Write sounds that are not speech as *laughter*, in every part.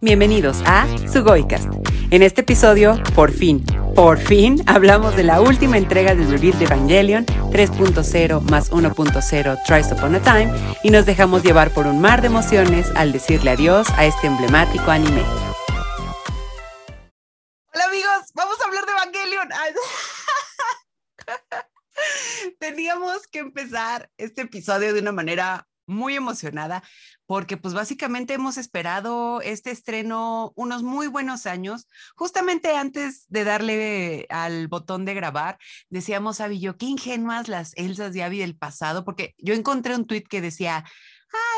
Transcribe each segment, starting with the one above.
Bienvenidos a Sugoicast. En este episodio, por fin, por fin, *laughs* hablamos de la última entrega del reveal de Evangelion 3.0 más 1.0 Tries Upon a Time y nos dejamos llevar por un mar de emociones al decirle adiós a este emblemático anime. Hola amigos, vamos a hablar de Evangelion. *laughs* Teníamos que empezar este episodio de una manera muy emocionada porque pues básicamente hemos esperado este estreno unos muy buenos años. Justamente antes de darle al botón de grabar, decíamos a yo, qué ingenuas las Elsas de Abby del pasado, porque yo encontré un tweet que decía,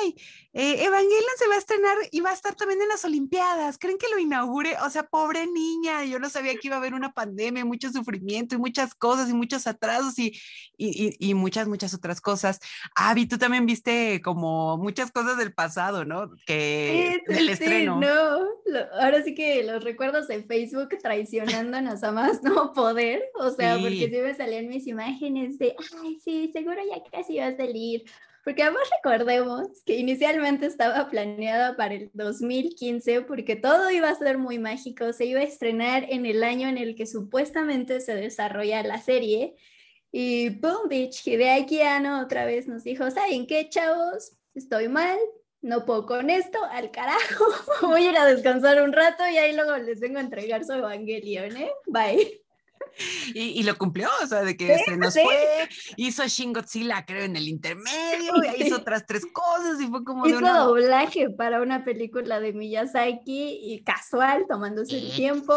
ay, eh, Evangelion se va a estrenar y va a estar también en las Olimpiadas. ¿Creen que lo inaugure? O sea, pobre niña, yo no sabía que iba a haber una pandemia, mucho sufrimiento y muchas cosas y muchos atrasos y, y, y muchas, muchas otras cosas. Avi, tú también viste como muchas cosas del pasado, ¿no? Que sí, sí, estreno. no, ahora sí que los recuerdos de Facebook traicionándonos a más no poder, o sea, porque sí me salían mis imágenes de, ay, sí, seguro ya casi va a salir porque además recordemos que inicialmente estaba planeada para el 2015 porque todo iba a ser muy mágico, se iba a estrenar en el año en el que supuestamente se desarrolla la serie. Y boom, bitch, Hideaki Anno otra vez nos dijo, ¿saben qué, chavos? Estoy mal, no puedo con esto, al carajo, *laughs* voy a ir a descansar un rato y ahí luego les vengo a entregar su Evangelion, ¿eh? Bye. Y, lo cumplió, o sea, de que se nos fue, hizo Shin Godzilla, creo, en el intermedio, y hizo otras tres cosas, y fue como hizo doblaje para una película de Miyazaki, y casual, tomándose el tiempo,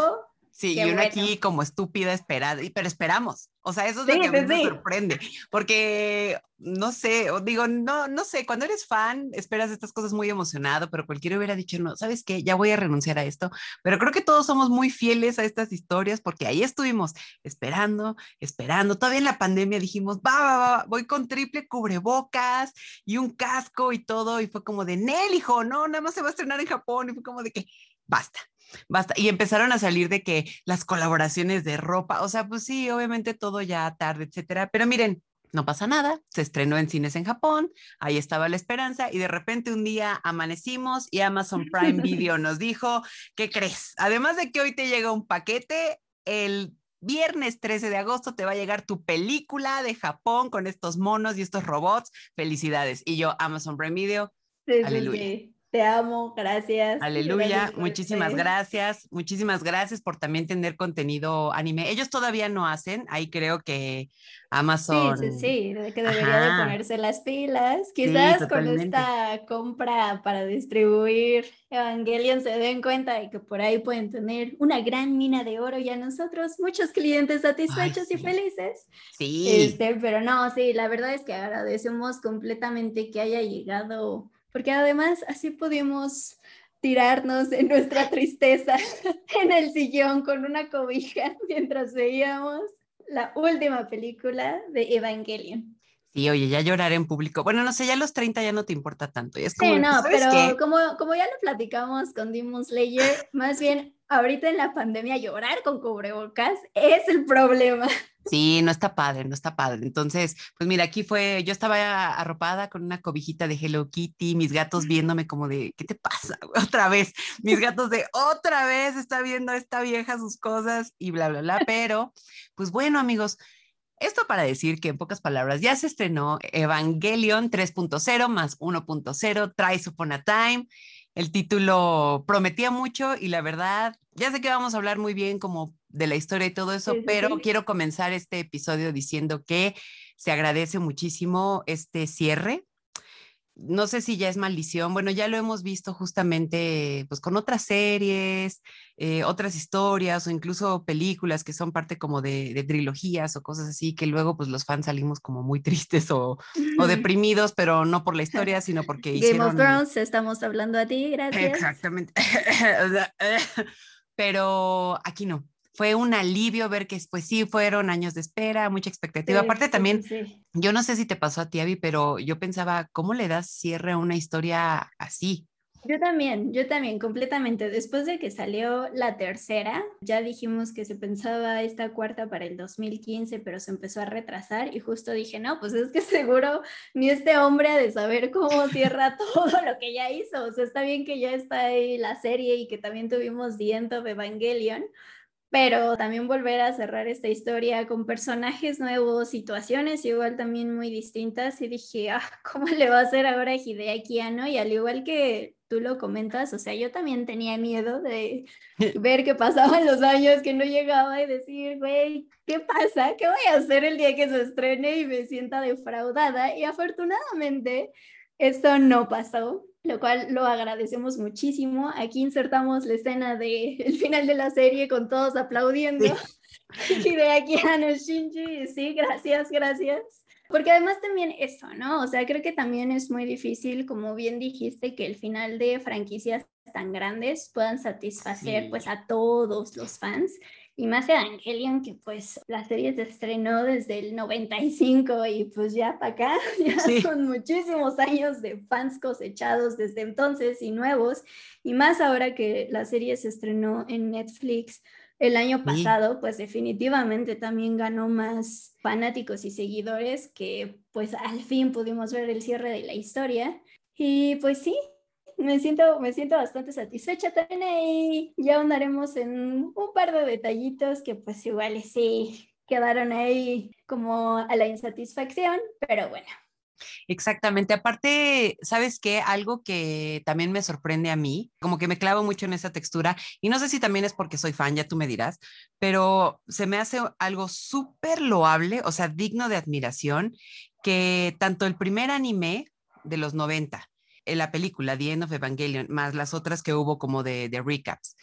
Sí, y uno aquí como estúpida esperada, pero esperamos. O sea, eso es lo que a mí me sorprende, porque no sé, digo, no, no sé, cuando eres fan esperas estas cosas muy emocionado, pero cualquiera hubiera dicho, no, ¿sabes qué? Ya voy a renunciar a esto, pero creo que todos somos muy fieles a estas historias porque ahí estuvimos esperando, esperando. Todavía en la pandemia dijimos, va, va, va, voy con triple cubrebocas y un casco y todo, y fue como de, Nel, hijo, no, nada más se va a estrenar en Japón, y fue como de que, basta, basta. Y empezaron a salir de que las colaboraciones de ropa, o sea, pues sí, obviamente todo ya tarde, etcétera. Pero miren, no pasa nada, se estrenó en cines en Japón, ahí estaba la esperanza y de repente un día amanecimos y Amazon Prime *laughs* Video nos dijo, ¿qué crees? Además de que hoy te llega un paquete, el viernes 13 de agosto te va a llegar tu película de Japón con estos monos y estos robots. Felicidades. Y yo, Amazon Prime Video. aleluya. Te amo, gracias. Aleluya, muchísimas gracias. Muchísimas gracias por también tener contenido anime. Ellos todavía no hacen, ahí creo que Amazon. Sí, sí, sí, que debería de ponerse las pilas. Quizás con esta compra para distribuir Evangelion se den cuenta de que por ahí pueden tener una gran mina de oro y a nosotros muchos clientes satisfechos y felices. Sí. Este, pero no, sí, la verdad es que agradecemos completamente que haya llegado porque además así pudimos tirarnos en nuestra tristeza *laughs* en el sillón con una cobija *laughs* mientras veíamos la última película de Evangelion. Sí, oye, ya llorar en público. Bueno, no sé, ya a los 30 ya no te importa tanto. es como, sí, no, pero como, como ya lo platicamos con Demon Slayer, más bien ahorita en la pandemia llorar con cubrebocas es el problema. Sí, no está padre, no está padre. Entonces, pues mira, aquí fue, yo estaba arropada con una cobijita de Hello Kitty, mis gatos viéndome como de, ¿qué te pasa? Otra vez, mis gatos de, otra vez está viendo esta vieja sus cosas y bla, bla, bla. Pero, pues bueno, amigos, esto para decir que en pocas palabras ya se estrenó Evangelion 3.0 más 1.0, Tries Upon a Time. El título prometía mucho y la verdad, ya sé que vamos a hablar muy bien como de la historia y todo eso, pero quiero comenzar este episodio diciendo que se agradece muchísimo este cierre. No sé si ya es maldición, bueno, ya lo hemos visto justamente pues con otras series, eh, otras historias o incluso películas que son parte como de, trilogías o cosas así, que luego pues los fans salimos como muy *laughs* tristes o, o *laughs* deprimidos, pero no por la historia, sino porque *laughs* Game hicieron... of Thrones, estamos hablando a ti, gracias. Exactamente. pero aquí no, fue un alivio ver que pues sí fueron años de espera, mucha expectativa. Aparte también, yo no sé si te pasó a ti, Abby, pero yo pensaba, ¿cómo le das cierre a una historia así? Yo también, yo también, completamente. Después de que salió la tercera, ya dijimos que se pensaba esta cuarta para el 2015, pero se empezó a retrasar y justo dije, no, pues es que seguro ni este hombre ha de saber cómo cierra *laughs* todo lo que ya hizo. O sea, está bien que ya está ahí la serie y que también tuvimos The End of Evangelion, pero también volver a cerrar esta historia con personajes nuevos, situaciones igual también muy distintas y dije, ah, *laughs* ¿cómo le va a hacer ahora a Hideaki Anno? Y al igual que tú lo comentas, o sea, yo también tenía miedo de *laughs* ver que pasaban los años, que no llegaba y decir, güey, ¿qué pasa? ¿Qué voy a hacer el día que se estrene y me sienta defraudada? Y afortunadamente esto no pasó lo cual lo agradecemos muchísimo. Aquí insertamos la escena del el final de la serie con todos aplaudiendo. *laughs* y de aquí a no Shinji, sí, gracias, gracias. Porque además también eso, ¿no? O sea, creo que también es muy difícil, como bien dijiste, que el final de franquicias tan grandes puedan satisfacer pues a todos los fans. Y más Evangelion, que pues la serie se estrenó desde el 95 y pues ya para acá, *laughs* ya son muchísimos años de fans cosechados desde entonces y nuevos. Y más ahora que la serie se estrenó en Netflix el año pasado, pues definitivamente también ganó más fanáticos y seguidores que pues al fin pudimos ver el cierre de la historia. Y pues sí, me siento, me siento bastante satisfecha también ahí. Ya andaremos en un par de detallitos que pues igual sí quedaron ahí como a la insatisfacción, pero bueno. Exactamente. Aparte, ¿sabes qué? Algo que también me sorprende a mí, como que me clavo mucho en esa textura, y no sé si también es porque soy fan, ya tú me dirás, pero se me hace algo súper loable, o sea, digno de admiración, que tanto el primer anime de los 90 en la película The End of Evangelion, más las otras que hubo como de, de recaps,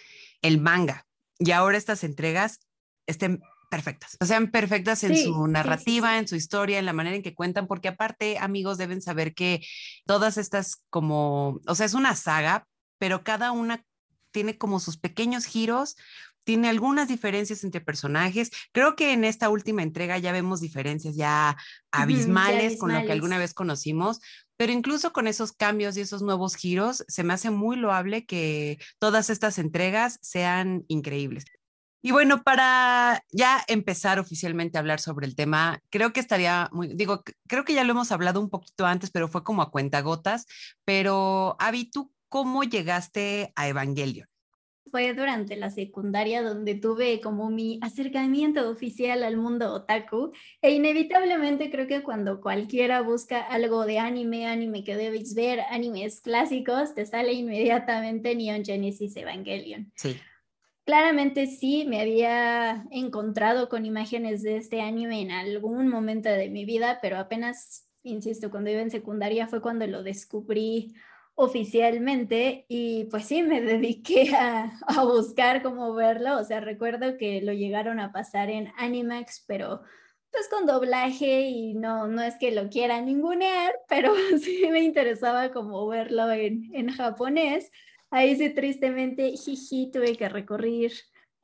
el manga, y ahora estas entregas estén perfectas, o sean perfectas en su narrativa, en su historia, en la manera en que cuentan, porque aparte, amigos, deben saber que todas estas como, o sea, es una saga, pero cada una tiene como sus pequeños giros, tiene algunas diferencias entre personajes. Creo que en esta última entrega ya vemos diferencias ya abismales, con lo que alguna vez conocimos, pero incluso con esos cambios y esos nuevos giros, se me hace muy loable que todas estas entregas sean increíbles. Y bueno, para ya empezar oficialmente a hablar sobre el tema, creo que estaría muy, digo, creo que ya lo hemos hablado un poquito antes, pero fue como a cuentagotas, pero Avi, ¿tú cómo llegaste a Evangelion? Fue durante la secundaria donde tuve como mi acercamiento oficial al mundo otaku e inevitablemente creo que cuando cualquiera busca algo de anime, anime que debes ver, animes clásicos, te sale inmediatamente Neon Genesis Evangelion. Sí. Claramente sí, me había encontrado con imágenes de este anime en algún momento de mi vida, pero apenas, insisto, cuando iba en secundaria fue cuando lo descubrí oficialmente y pues sí, me *laughs* dediqué a, a, buscar cómo verlo, o sea, recuerdo que lo llegaron a pasar en Animax, pero pues con doblaje y no, no es que lo quiera ningunear, *laughs* pero *laughs* sí me interesaba como verlo en, en japonés. Ahí sí, tristemente, jiji, tuve que recorrer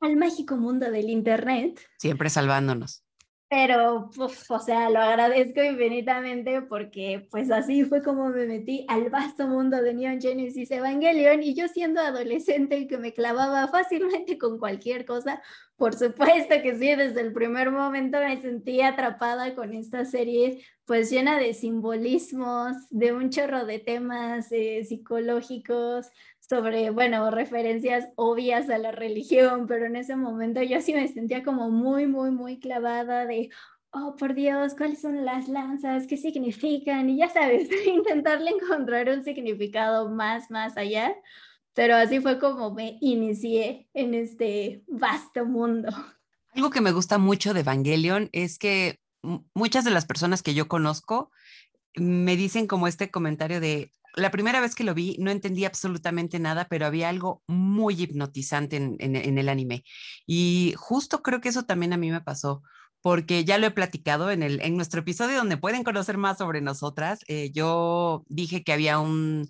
al mágico mundo del Internet. Siempre salvándonos pero, o sea, lo agradezco infinitamente porque pues así fue como me metí al vasto mundo de Neon Genesis Evangelion y yo siendo adolescente que me clavaba fácilmente con cualquier cosa, por supuesto que sí, desde el primer momento me sentí atrapada con esta serie pues llena de simbolismos, de un chorro de temas eh, psicológicos, sobre, bueno, referencias obvias a la religión, pero en ese momento yo sí me sentía como muy, muy, muy clavada de, oh, por Dios, ¿cuáles son las lanzas? ¿Qué significan? Y ya sabes, *laughs* intentarle encontrar un significado más, más allá. Pero así fue como me inicié en este vasto mundo. Algo que me gusta mucho de Evangelion es que muchas de las personas que yo conozco me dicen como este comentario de, la primera vez que lo vi no entendí absolutamente nada, pero había algo muy hipnotizante en, el anime. Y justo creo que eso también a mí me pasó, porque ya lo he platicado en, el, en nuestro episodio donde pueden conocer más sobre nosotras. Eh, yo dije que había un,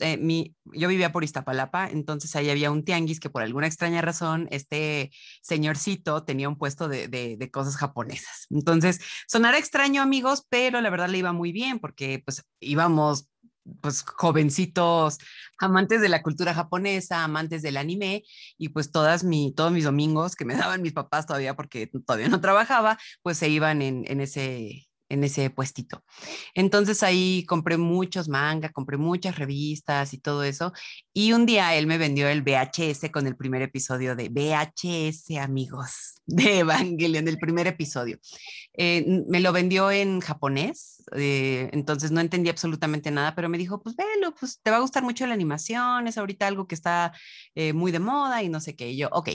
eh, mi, yo vivía por Iztapalapa, entonces ahí había un tianguis que por alguna extraña razón este señorcito tenía un puesto de, de, de cosas japonesas. Entonces, sonará extraño amigos, pero la verdad le iba muy bien porque pues íbamos pues jovencitos amantes de la cultura japonesa, amantes del anime y pues todas mi, todos mis domingos que me *laughs* daban mis papás todavía porque todavía no trabajaba, pues se iban en, en ese en ese puestito. Entonces ahí compré muchos manga, compré muchas revistas y todo eso. Y un día él me vendió el VHS con el primer episodio de VHS, amigos, de Evangelion, el primer episodio. Eh, me lo vendió en japonés, eh, entonces no entendí absolutamente nada, pero me dijo, pues velo, pues te va a gustar mucho la animación, es ahorita algo que está eh, muy de moda y no sé qué. Y yo, ok,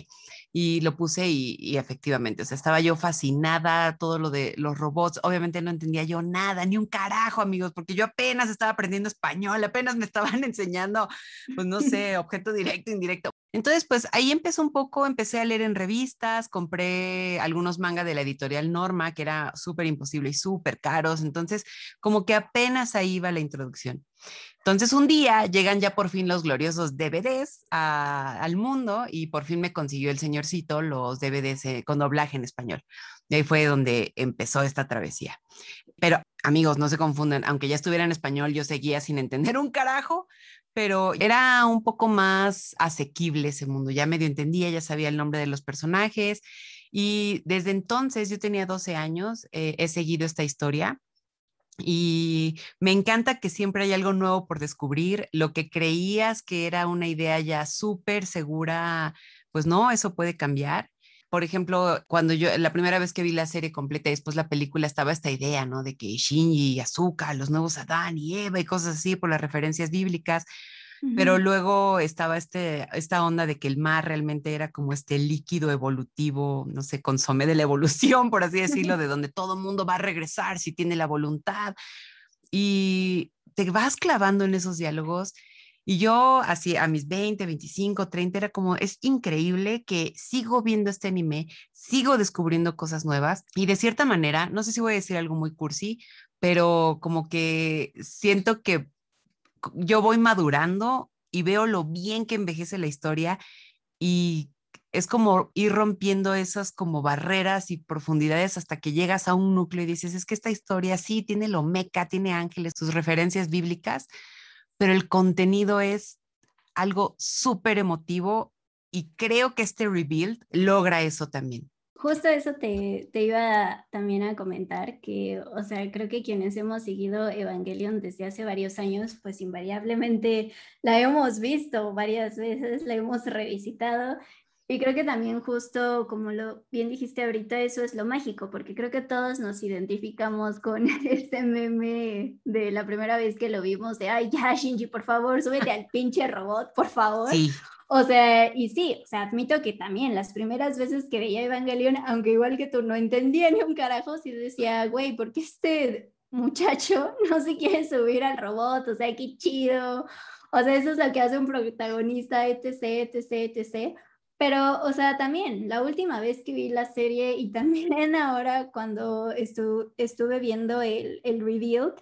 y lo puse y, y efectivamente, o sea, estaba yo fascinada, todo lo de los robots, obviamente no entendía yo nada, ni un carajo, amigos, porque yo apenas estaba aprendiendo español, apenas me estaban *laughs* enseñando, pues no *laughs* sé, objeto directo, indirecto. Entonces, pues ahí empezó un poco, empecé a leer en revistas, compré algunos manga de la editorial Norma, que era súper imposible y súper caros, entonces como que apenas ahí iba la introducción. Entonces un día llegan ya por fin los gloriosos DVDs al mundo y por fin me consiguió el señorcito los DVDs eh, con doblaje en español. Y ahí fue donde empezó esta travesía. Pero amigos, no se confundan, aunque ya estuviera en español, yo seguía sin entender un carajo, pero era un poco más asequible ese mundo. Ya medio entendía, ya sabía el nombre de los personajes y desde entonces, yo tenía 12 años, eh, he seguido esta historia y me encanta que siempre hay algo nuevo por descubrir. Lo que creías que era una idea ya súper segura, pues no, eso puede cambiar por ejemplo, cuando yo, la primera vez que vi la serie completa y después la película, estaba esta idea, ¿no? De que Shinji y Azuka, los nuevos Adán y Eva y cosas así por las referencias bíblicas. Pero luego estaba este, esta onda de que el mar realmente era como este líquido evolutivo, no sé, consome de la evolución, por así *laughs* decirlo, de donde todo mundo va a regresar si tiene la voluntad. Y te vas clavando en esos diálogos y yo, así a mis 20, 25, 30, era como, es increíble que sigo viendo este anime, sigo descubriendo cosas nuevas y de cierta manera, no sé si voy a decir algo muy cursi, pero como que siento que yo voy madurando y veo lo bien que envejece la historia y es como ir rompiendo esas como barreras y profundidades hasta que llegas a un núcleo y dices, es que esta historia sí tiene lo meca, tiene ángeles, sus referencias bíblicas, pero el contenido es algo súper emotivo y creo que este rebuild logra eso también. Justo eso te, te, iba también a comentar, que, o sea, creo que quienes hemos seguido Evangelion desde hace varios años, pues invariablemente *laughs* la hemos visto varias veces, la hemos revisitado y creo que también justo como lo bien dijiste ahorita, eso es lo mágico, porque creo que todos nos identificamos con *laughs* este meme de la primera vez que lo vimos, de, ay, ya, Shinji, por favor, súbete al pinche robot, por favor. O sea, y sí, o sea, admito que también las primeras veces que veía Evangelion, aunque igual que tú no entendía ni un carajo, sí decía, güey, ¿por qué este muchacho *laughs* no se quiere subir al robot? O sea, qué chido. O sea, eso es lo que hace un protagonista, etc., etc., etc., pero, o sea, también la última vez que vi la serie y *laughs* también ahora cuando estuve viendo el, el reveal,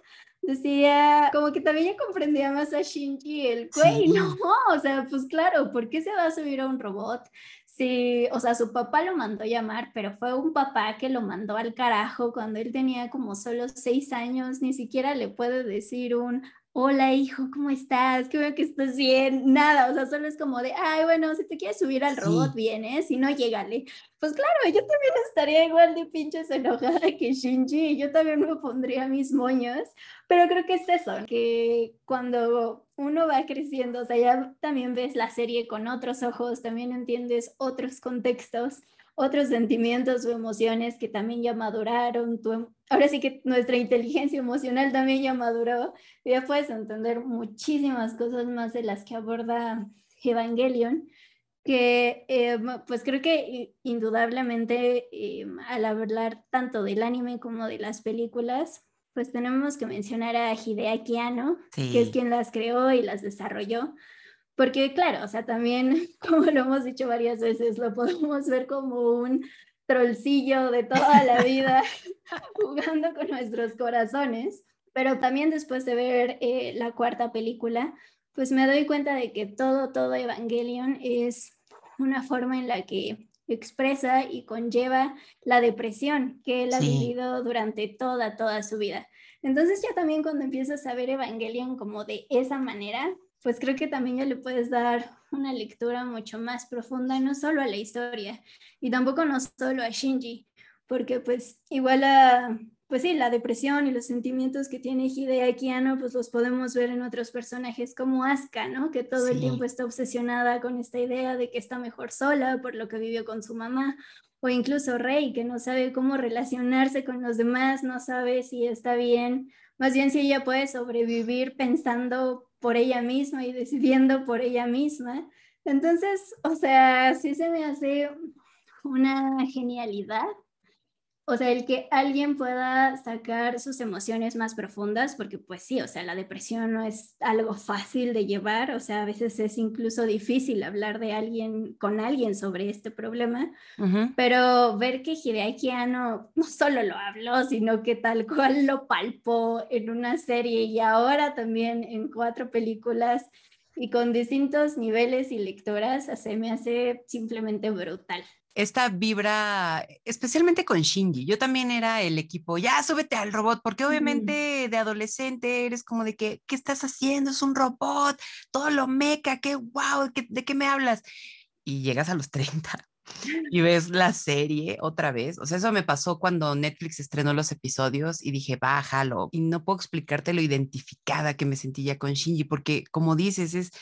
decía, como que también ya comprendía más a Shinji, el güey, no, o sea, pues claro, ¿por qué se va a subir a un robot? Sí, o sea, su papá lo mandó llamar, pero fue un papá que lo mandó al carajo cuando él tenía como solo seis años, ni siquiera le puede decir un hola hijo, ¿cómo estás? Qué veo que estás bien. Nada, o sea, solo es como de, ay, bueno, si te quieres subir al robot, vienes, si no, llégale. Pues claro, yo también estaría igual de pinches enojada que Shinji, yo también me pondría mis moños, pero creo que es eso, que cuando uno va creciendo, o sea, ya también ves la serie con otros ojos, también entiendes otros contextos otros sentimientos o emociones que también ya maduraron. Em, ahora sí que nuestra inteligencia emocional también ya maduró. Ya puedes entender muchísimas cosas más de las que aborda Evangelion, que eh, pues creo que indudablemente eh, al hablar tanto del anime como de las películas, pues tenemos que mencionar a Hideaki Anno, que es quien las creó y las desarrolló. Porque claro, o sea, también, *laughs* como lo hemos dicho varias veces, lo podemos ver como un trollcillo de toda la vida *laughs* jugando con nuestros corazones. Pero también después de ver eh, la cuarta película, pues me doy cuenta de que todo, todo Evangelion es una forma en la que expresa y conlleva la depresión que él ha vivido durante toda, toda su vida. Entonces ya también cuando empiezas a ver Evangelion como de esa manera, pues creo que también ya le puedes dar una lectura mucho más profunda, no solo a la historia y tampoco no solo a Shinji, porque pues igual a, pues sí, la depresión y los sentimientos que tiene Hideaki Anno, pues los podemos ver en otros personajes como Asuka, ¿no? Que todo el tiempo está obsesionada con esta idea de que está mejor sola por lo que vivió con su mamá, o incluso Rey, que no sabe cómo relacionarse con los demás, no sabe si está bien, más bien si ella puede sobrevivir pensando por ella misma y decidiendo por ella misma. Entonces, o sea, sí se me hace una genialidad o sea, el que alguien pueda sacar sus emociones más profundas, porque pues sí, o sea, la depresión no es algo fácil de llevar, o sea, a veces es incluso difícil hablar de alguien con alguien sobre este problema, pero ver que Hideaki Anno no solo lo habló, sino que tal cual lo palpó en una serie y ahora también en cuatro películas y con distintos niveles y lectoras, se me hace simplemente brutal esta vibra, especialmente con Shinji. Yo también era el equipo, ya súbete al robot, porque obviamente de adolescente eres como de que, ¿qué estás haciendo? Es un robot, todo lo meca, qué wow, ¿de qué me hablas? Y llegas a los *laughs* 30 y ves la serie otra vez. O sea, eso me pasó cuando Netflix estrenó los episodios y dije, bájalo. Y no puedo explicarte lo identificada que me sentía con Shinji, porque como dices, es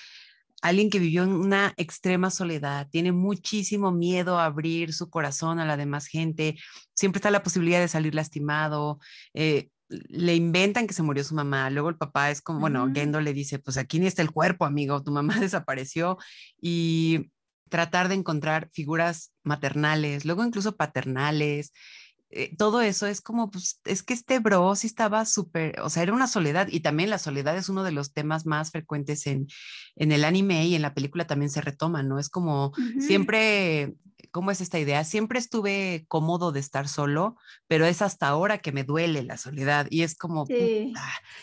alguien que vivió en una extrema soledad, tiene muchísimo miedo a abrir su corazón a la demás gente, siempre está la posibilidad de salir lastimado, eh, le inventan que se murió su mamá, luego el papá es como, bueno, Gendo le dice, pues aquí ni está el cuerpo, amigo, tu mamá *laughs* desapareció y tratar de encontrar figuras maternales, luego incluso paternales, eh, todo eso es como, pues, es que este bro sí estaba súper, o sea, era una soledad y también la soledad es uno de los temas más frecuentes en, en el anime y en la película también se retoma, ¿no? Es como siempre, ¿cómo es esta idea? Siempre estuve cómodo de estar solo, pero es hasta ahora que me duele la soledad y es como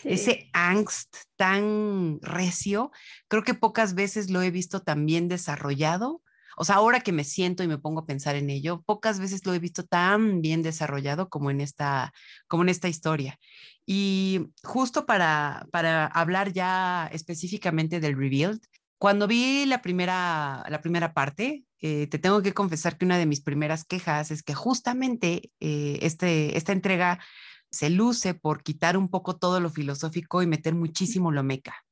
ese angst tan recio, creo que pocas veces lo he visto tan bien desarrollado o sea, ahora que me siento y me pongo a pensar en ello, pocas veces lo he visto tan bien desarrollado como en esta, como en esta historia. Y justo para, para hablar ya específicamente del Revealed, cuando vi la primera, la primera parte, eh, te tengo que confesar que una de mis primeras quejas es que justamente eh, este, esta entrega se luce por quitar un poco todo lo filosófico y meter muchísimo lo meca.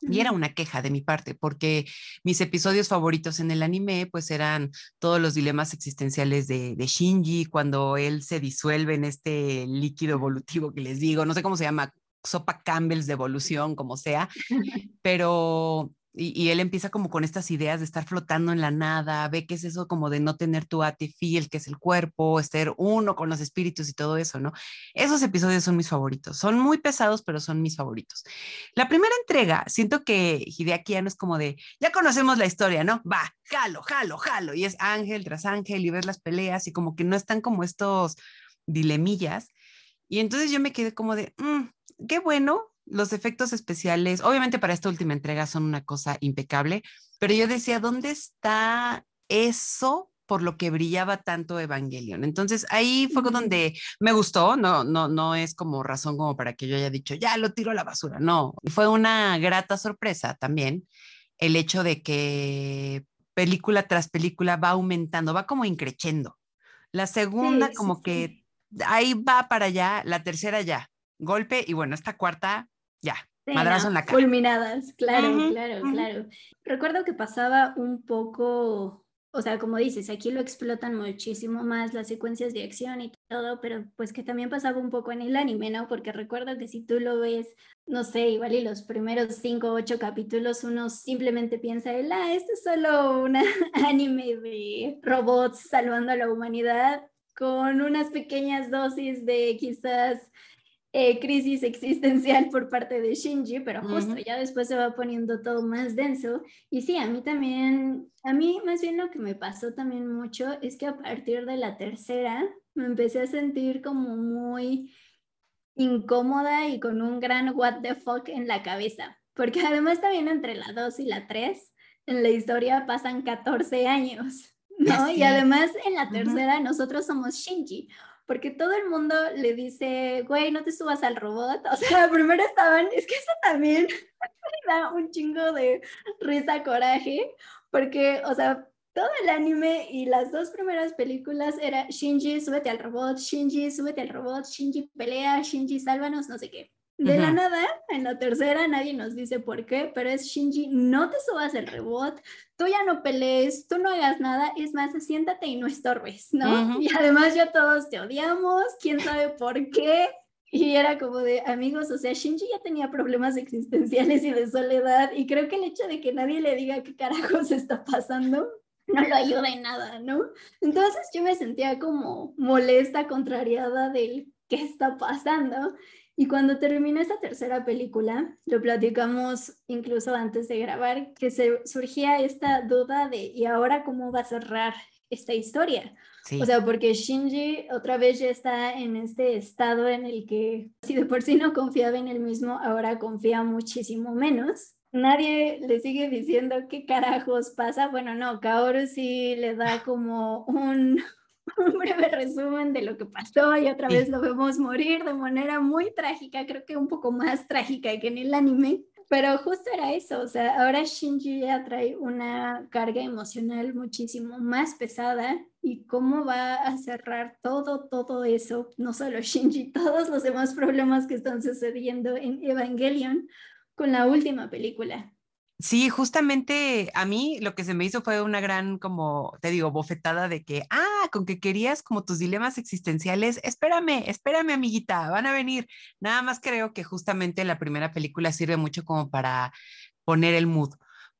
Y era una queja de mi parte, porque mis episodios favoritos en el anime, pues eran todos los dilemas existenciales de, de, Shinji, cuando él se disuelve en este líquido evolutivo que les digo, no sé cómo se llama, sopa Campbell's de evolución, como sea, *laughs* pero y, él empieza como con estas ideas de estar flotando en la nada, ve que es eso como de no tener tu el que es el cuerpo, estar uno con los espíritus y todo eso, ¿no? Esos episodios son mis favoritos. Son muy pesados, pero son mis favoritos. La primera entrega, siento que Hideaki no es como de, ya conocemos la historia, ¿no? Va, jalo, jalo, jalo. Y es ángel tras ángel y ves las peleas y como que no están como estos dilemillas. Y entonces yo me quedé como de, mm, qué bueno, los efectos especiales, obviamente para esta última entrega son una cosa impecable, pero yo decía, ¿dónde está eso por lo que brillaba tanto Evangelion? Entonces ahí fue donde me gustó, no, no, no es como razón como para que yo haya dicho, ya lo tiro a la basura, no, fue una grata sorpresa también el hecho de que película tras película va aumentando, va como increciendo. La segunda como que ahí va para allá, la tercera ya, golpe y bueno, esta cuarta ya, madrazo en la cara. Fulminadas, claro, claro, claro. Recuerdo que pasaba un poco, o sea, como dices, aquí lo explotan muchísimo más las secuencias de acción y todo, pero pues que también pasaba un poco en el anime, ¿no? Porque recuerdo que si tú lo ves, no sé, igual y los primeros cinco o ocho capítulos, uno simplemente piensa, ah, esto es solo un *laughs* anime de robots salvando a la humanidad con unas pequeñas dosis de quizás eh, crisis existencial por parte de Shinji, pero justo ya después se va poniendo todo más denso. Y sí, a mí también, a mí más bien lo que me pasó también mucho es que a partir de la tercera me empecé a sentir como muy incómoda y con un gran what the fuck en la cabeza, porque además también entre la 2 y la 3 en la historia pasan 14 años. *laughs* ¿no? Y además en la tercera nosotros somos Shinji, porque todo el mundo le dice, güey, no te subas al robot. O sea, *laughs* primero estaban, es que eso también *laughs* da un chingo de risa, coraje, porque, o sea, todo el anime y las dos primeras películas era Shinji, súbete al robot, Shinji, súbete al robot, Shinji pelea, Shinji, sálvanos, no sé qué. De la nada, en la tercera nadie nos dice por qué, pero es Shinji, no te subas al robot, tú ya no pelees, tú no hagas nada, es más, siéntate y no estorbes, ¿no? Y además ya todos te odiamos, quién sabe por qué. Y era como de amigos, o sea, Shinji ya tenía problemas existenciales y de soledad, y creo que el hecho de que nadie le diga qué carajos *laughs* está pasando no lo ayuda en nada, ¿no? Entonces yo me sentía como molesta, contrariada del qué está pasando. Y cuando terminó esa tercera película, lo platicamos incluso antes de grabar, que se surgía esta duda de, ¿y ahora cómo va a cerrar esta historia? O sea, porque Shinji otra vez ya está en este estado en el que si de por sí no confiaba en él mismo, ahora confía muchísimo menos. Nadie le sigue diciendo qué carajos pasa. Bueno, no, Kaoru sí le da como un, un breve resumen de lo que pasó y otra vez lo vemos morir de manera muy trágica, creo que un poco más trágica que en el anime. Pero justo era eso, o sea, ahora Shinji ya trae una carga emocional muchísimo más pesada y cómo va a cerrar todo, todo eso, no solo Shinji, todos los demás problemas que están sucediendo en Evangelion con la última película. Sí, justamente a mí lo que se me hizo fue una gran, como te digo, bofetada de que, ah, con que querías como tus dilemas existenciales, espérame, espérame, amiguita, van a venir. Nada más creo que justamente la primera película sirve mucho como para poner el mood.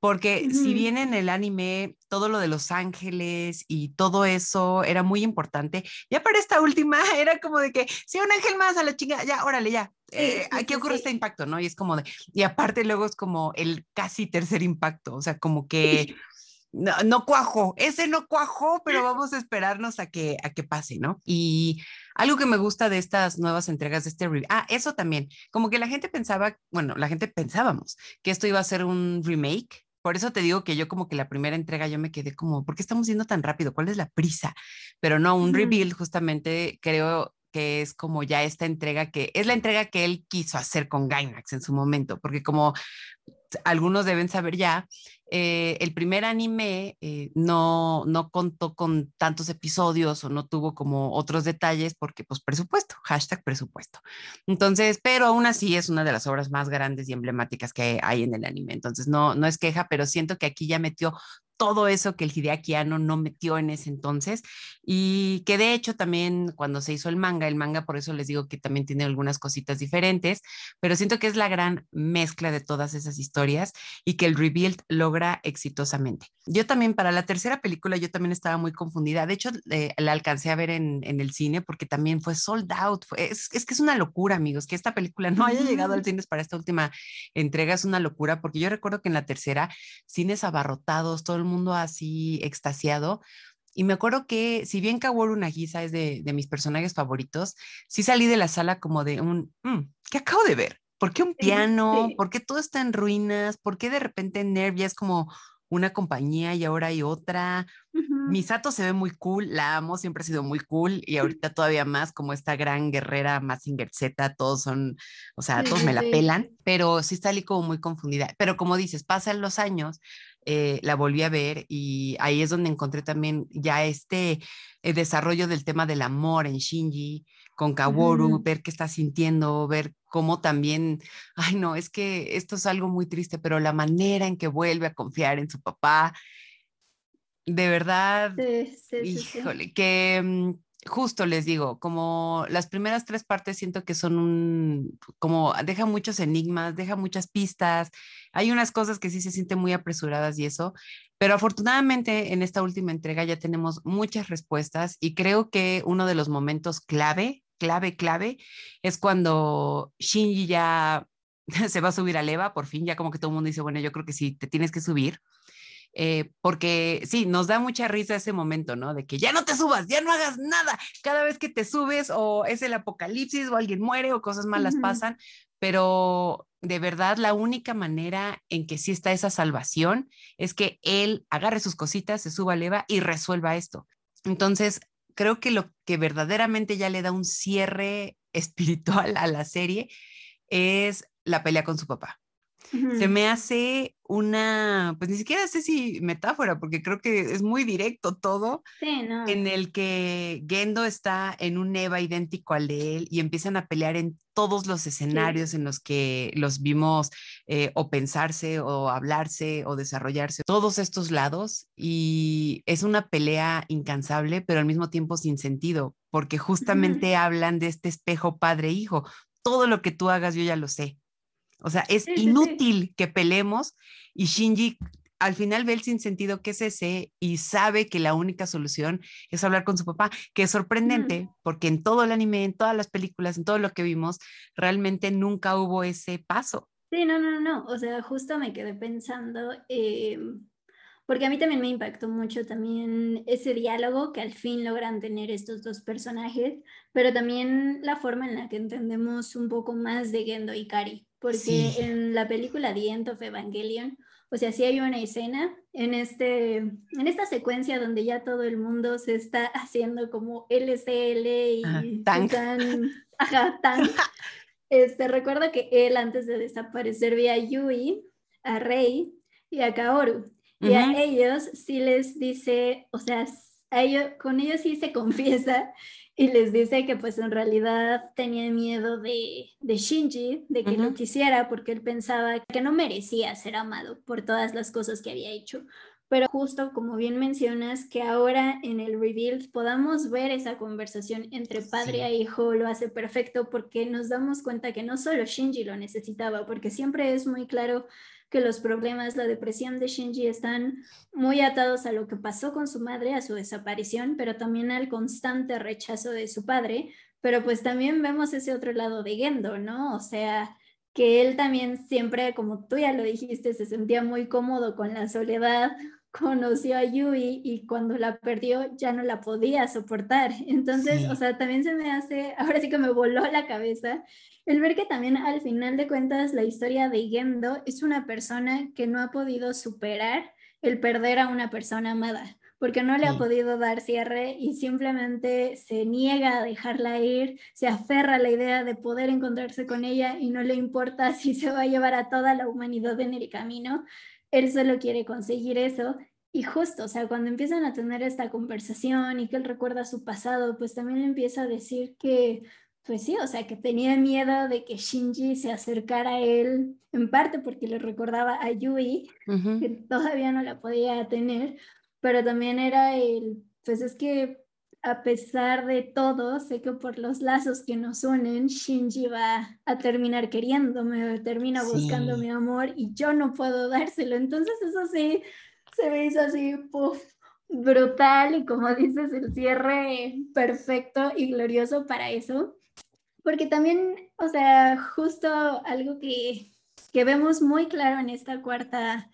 Porque si bien en el anime todo lo de los ángeles y todo eso era muy importante, ya para esta última *laughs* era como de que si un ángel más a la chinga, ya, órale, ya. Eh, aquí ocurre este impacto, ¿no? Y es como de, y aparte luego es como el casi tercer impacto, o sea, como que *laughs* no, no cuajo, ese no cuajó, pero vamos a esperarnos a que, a que pase, ¿no? Y algo que me gusta de estas nuevas entregas de este ah, eso también, como que la gente pensaba, bueno, la gente pensábamos que esto iba a ser un remake por eso te digo que yo como que la primera entrega yo me quedé como, ¿por qué estamos yendo tan rápido? ¿Cuál es la prisa? Pero no, un reveal justamente creo que es como ya esta entrega que es la entrega que él quiso hacer con Gainax en su momento, porque como algunos deben saber ya, eh, el primer anime eh, no, no contó con tantos episodios o no tuvo como otros detalles porque pues presupuesto, hashtag presupuesto. Entonces, pero aún así es una de las obras más grandes y emblemáticas que hay en el anime. Entonces, no, no es queja, pero siento que aquí ya metió todo eso que el Hideaki no metió en ese entonces y que de hecho también cuando se hizo el manga, el manga por eso les digo que también tiene algunas cositas diferentes, pero siento que es la gran mezcla de todas esas historias y que el rebuild logra exitosamente. Yo también para la tercera película yo también estaba muy confundida, de hecho eh, la alcancé a ver en, en, el cine porque también fue sold out, es, es, que es una locura amigos, que esta película no haya llegado al cine para esta última entrega es una locura porque yo recuerdo que en la tercera cines abarrotados, todo el mundo así extasiado. Y me acuerdo que, si bien Kaworu Nagisa es de, de mis personajes favoritos, sí salí de la sala como de un, mm, ¿qué acabo de ver? ¿Por qué un *laughs* piano? ¿Por qué todo está en ruinas? ¿Por qué de repente Nervia es como una compañía y ahora hay otra? Misato se ve muy cool, la amo, siempre ha sido muy cool y *laughs* ahorita todavía más como esta gran guerrera Massinger Z, todos son, o sea, todos me la pelan, pero sí está como muy confundida. Pero como dices, pasan los años eh, la volví a ver y ahí es donde encontré también ya este eh, desarrollo del tema del amor en Shinji, con Kaworu, ver qué está sintiendo, ver cómo también, ay no, es que esto es algo muy triste, pero la manera en que vuelve a confiar en su papá, de verdad, híjole, que mm, justo les digo, como las primeras tres partes siento que son un, como deja muchos enigmas, deja muchas pistas, hay unas cosas que sí se sienten muy apresuradas y eso, pero afortunadamente en esta última entrega ya tenemos muchas respuestas y creo que uno de los momentos clave, clave, clave es cuando Shinji ya *laughs* se va a subir a Leva, por fin ya como que todo el mundo dice, bueno, yo creo que sí, te tienes que subir. Eh, porque sí, nos da mucha risa ese momento, ¿no? De que ya no te subas, ya no hagas nada. Cada vez que te subes o es el apocalipsis o alguien muere o cosas malas pasan, pero de verdad la única manera en que sí está esa salvación es que él agarre sus cositas, se suba a leva y resuelva esto. Entonces, creo que lo que verdaderamente ya le da un cierre *laughs* espiritual a la serie es la pelea con su papá. Se me hace una, pues ni siquiera sé si metáfora, porque creo que es muy directo todo, en el que Gendo está en un Eva idéntico al de él y empiezan a pelear en todos los escenarios en los que los vimos eh, o pensarse o hablarse o desarrollarse, todos estos lados, y es una pelea incansable, pero al mismo tiempo sin sentido, porque justamente hablan de este espejo padre-hijo. Todo lo que tú hagas, yo ya lo sé o sea, es inútil que peleemos y Shinji al final ve el sinsentido que es ese y sabe que la única solución es hablar con su papá, que es sorprendente porque en todo el anime, en todas las películas, en todo lo que vimos, realmente nunca hubo ese paso. Sí, no, no, no, o sea, justo me quedé pensando, em, porque a mí también me impactó mucho también ese diálogo que al fin logran tener estos dos personajes, pero también la forma en la que entendemos un poco más de Gendo y Kari porque en la película The End of Evangelion, o sea, sí hay una escena en, este, en esta secuencia donde ya todo el mundo se está haciendo como LCL y tank. *laughs* ajá, tank. *laughs* Este, recuerdo que él antes de desaparecer vi a Yui, a Rei y a Kaoru. Y a ellos sí les dice, o sea, a ellos, con ellos sí se *laughs* confiesa y les dice que pues en realidad tenía miedo de, de Shinji, de que lo quisiera porque él pensaba que no merecía ser amado por todas las cosas que había hecho. Pero justo como bien mencionas, que ahora en el reveal podamos ver esa conversación entre padre e hijo lo hace perfecto porque nos damos cuenta que no solo Shinji lo necesitaba, porque siempre es muy claro que los problemas, la depresión de Shinji están muy atados a lo que pasó con su madre, a su desaparición, pero también al constante rechazo de su padre. Pero pues también vemos ese otro lado de Gendo, ¿no? O sea, que él también siempre, como tú ya lo dijiste, se sentía muy cómodo con la soledad, conoció a Yui y cuando la perdió ya no la podía soportar. Entonces, o sea, también se me hace, ahora sí que me voló la cabeza el ver que también al final de cuentas la historia de Gendo es una persona que no ha podido superar el perder a una persona amada, porque no le ha podido dar cierre y simplemente se niega a dejarla ir, se aferra a la idea de poder encontrarse con ella y no le importa *laughs* si se va a llevar a toda la humanidad en el camino, él solo quiere conseguir eso. Y justo, o sea, cuando empiezan a tener esta conversación y que él recuerda su pasado, pues también empieza a decir que pues sí, o sea, que tenía miedo de que Shinji se acercara a él, en parte porque le recordaba a Yui, que todavía no la podía tener, pero también era el, pues es que a pesar de todo, sé que por los lazos que nos unen, Shinji va a terminar queriéndome, termina buscando mi amor y yo no puedo dárselo. Entonces eso sí, se me hizo así, puff, brutal y como *laughs* dices, el cierre perfecto y glorioso para eso. Porque también, o sea, justo algo que, que vemos muy claro en esta cuarta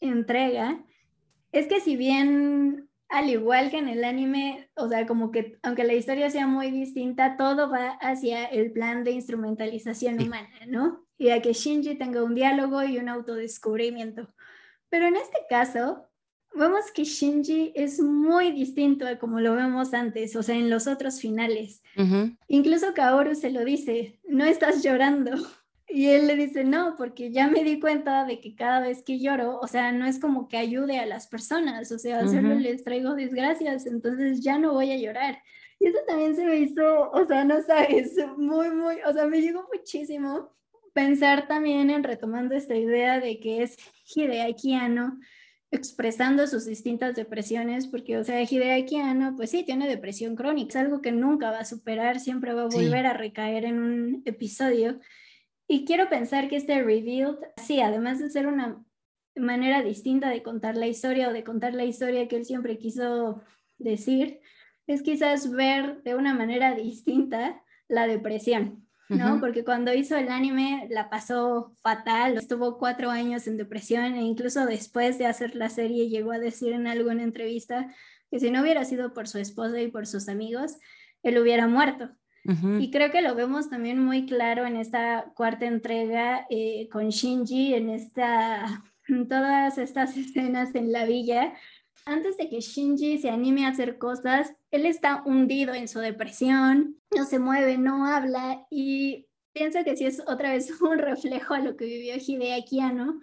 entrega es que si bien al igual que en el anime, o sea, como que aunque la historia sea muy distinta, todo va hacia el plan de instrumentalización humana, ¿no? Y a que Shinji tenga un diálogo y un autodescubrimiento. Pero en este caso, vemos que Shinji es muy distinto a como lo vemos antes, o sea, en los otros finales. Incluso Kaoru se lo dice, no estás llorando. Y él le dice, no, porque ya me di cuenta de que cada vez que lloro, o sea, no es como que ayude a las personas, o sea, solo les traigo desgracias, entonces ya no voy a llorar. Y eso también se me hizo, o sea, no sabes, *laughs* muy, muy, o sea, me llegó muchísimo pensar también en retomando esta idea de que es Hideakiano, expresando sus distintas depresiones, porque, o sea, Hideaki Anno, pues sí, tiene depresión crónica, es algo que nunca va a superar, siempre va a volver a recaer en un episodio. Y quiero pensar que este reveal, sí, además de ser una manera distinta de contar la historia o de contar la historia que él siempre quiso decir, es quizás ver de una manera *laughs* distinta la depresión. ¿no? Porque cuando hizo el anime la pasó fatal, estuvo cuatro años en depresión e incluso después de hacer la serie llegó a decir en alguna entrevista que si no hubiera sido por su esposa y por sus amigos, él hubiera muerto. Y creo que lo vemos también muy claro en esta cuarta entrega eh, con Shinji, en, esta, *laughs* en todas estas *laughs* escenas en la villa. Antes de que Shinji se anime a hacer cosas, él está hundido en su depresión, no se mueve, no habla y pienso que sí es otra vez *laughs* un reflejo a lo que vivió Hideaki Anno,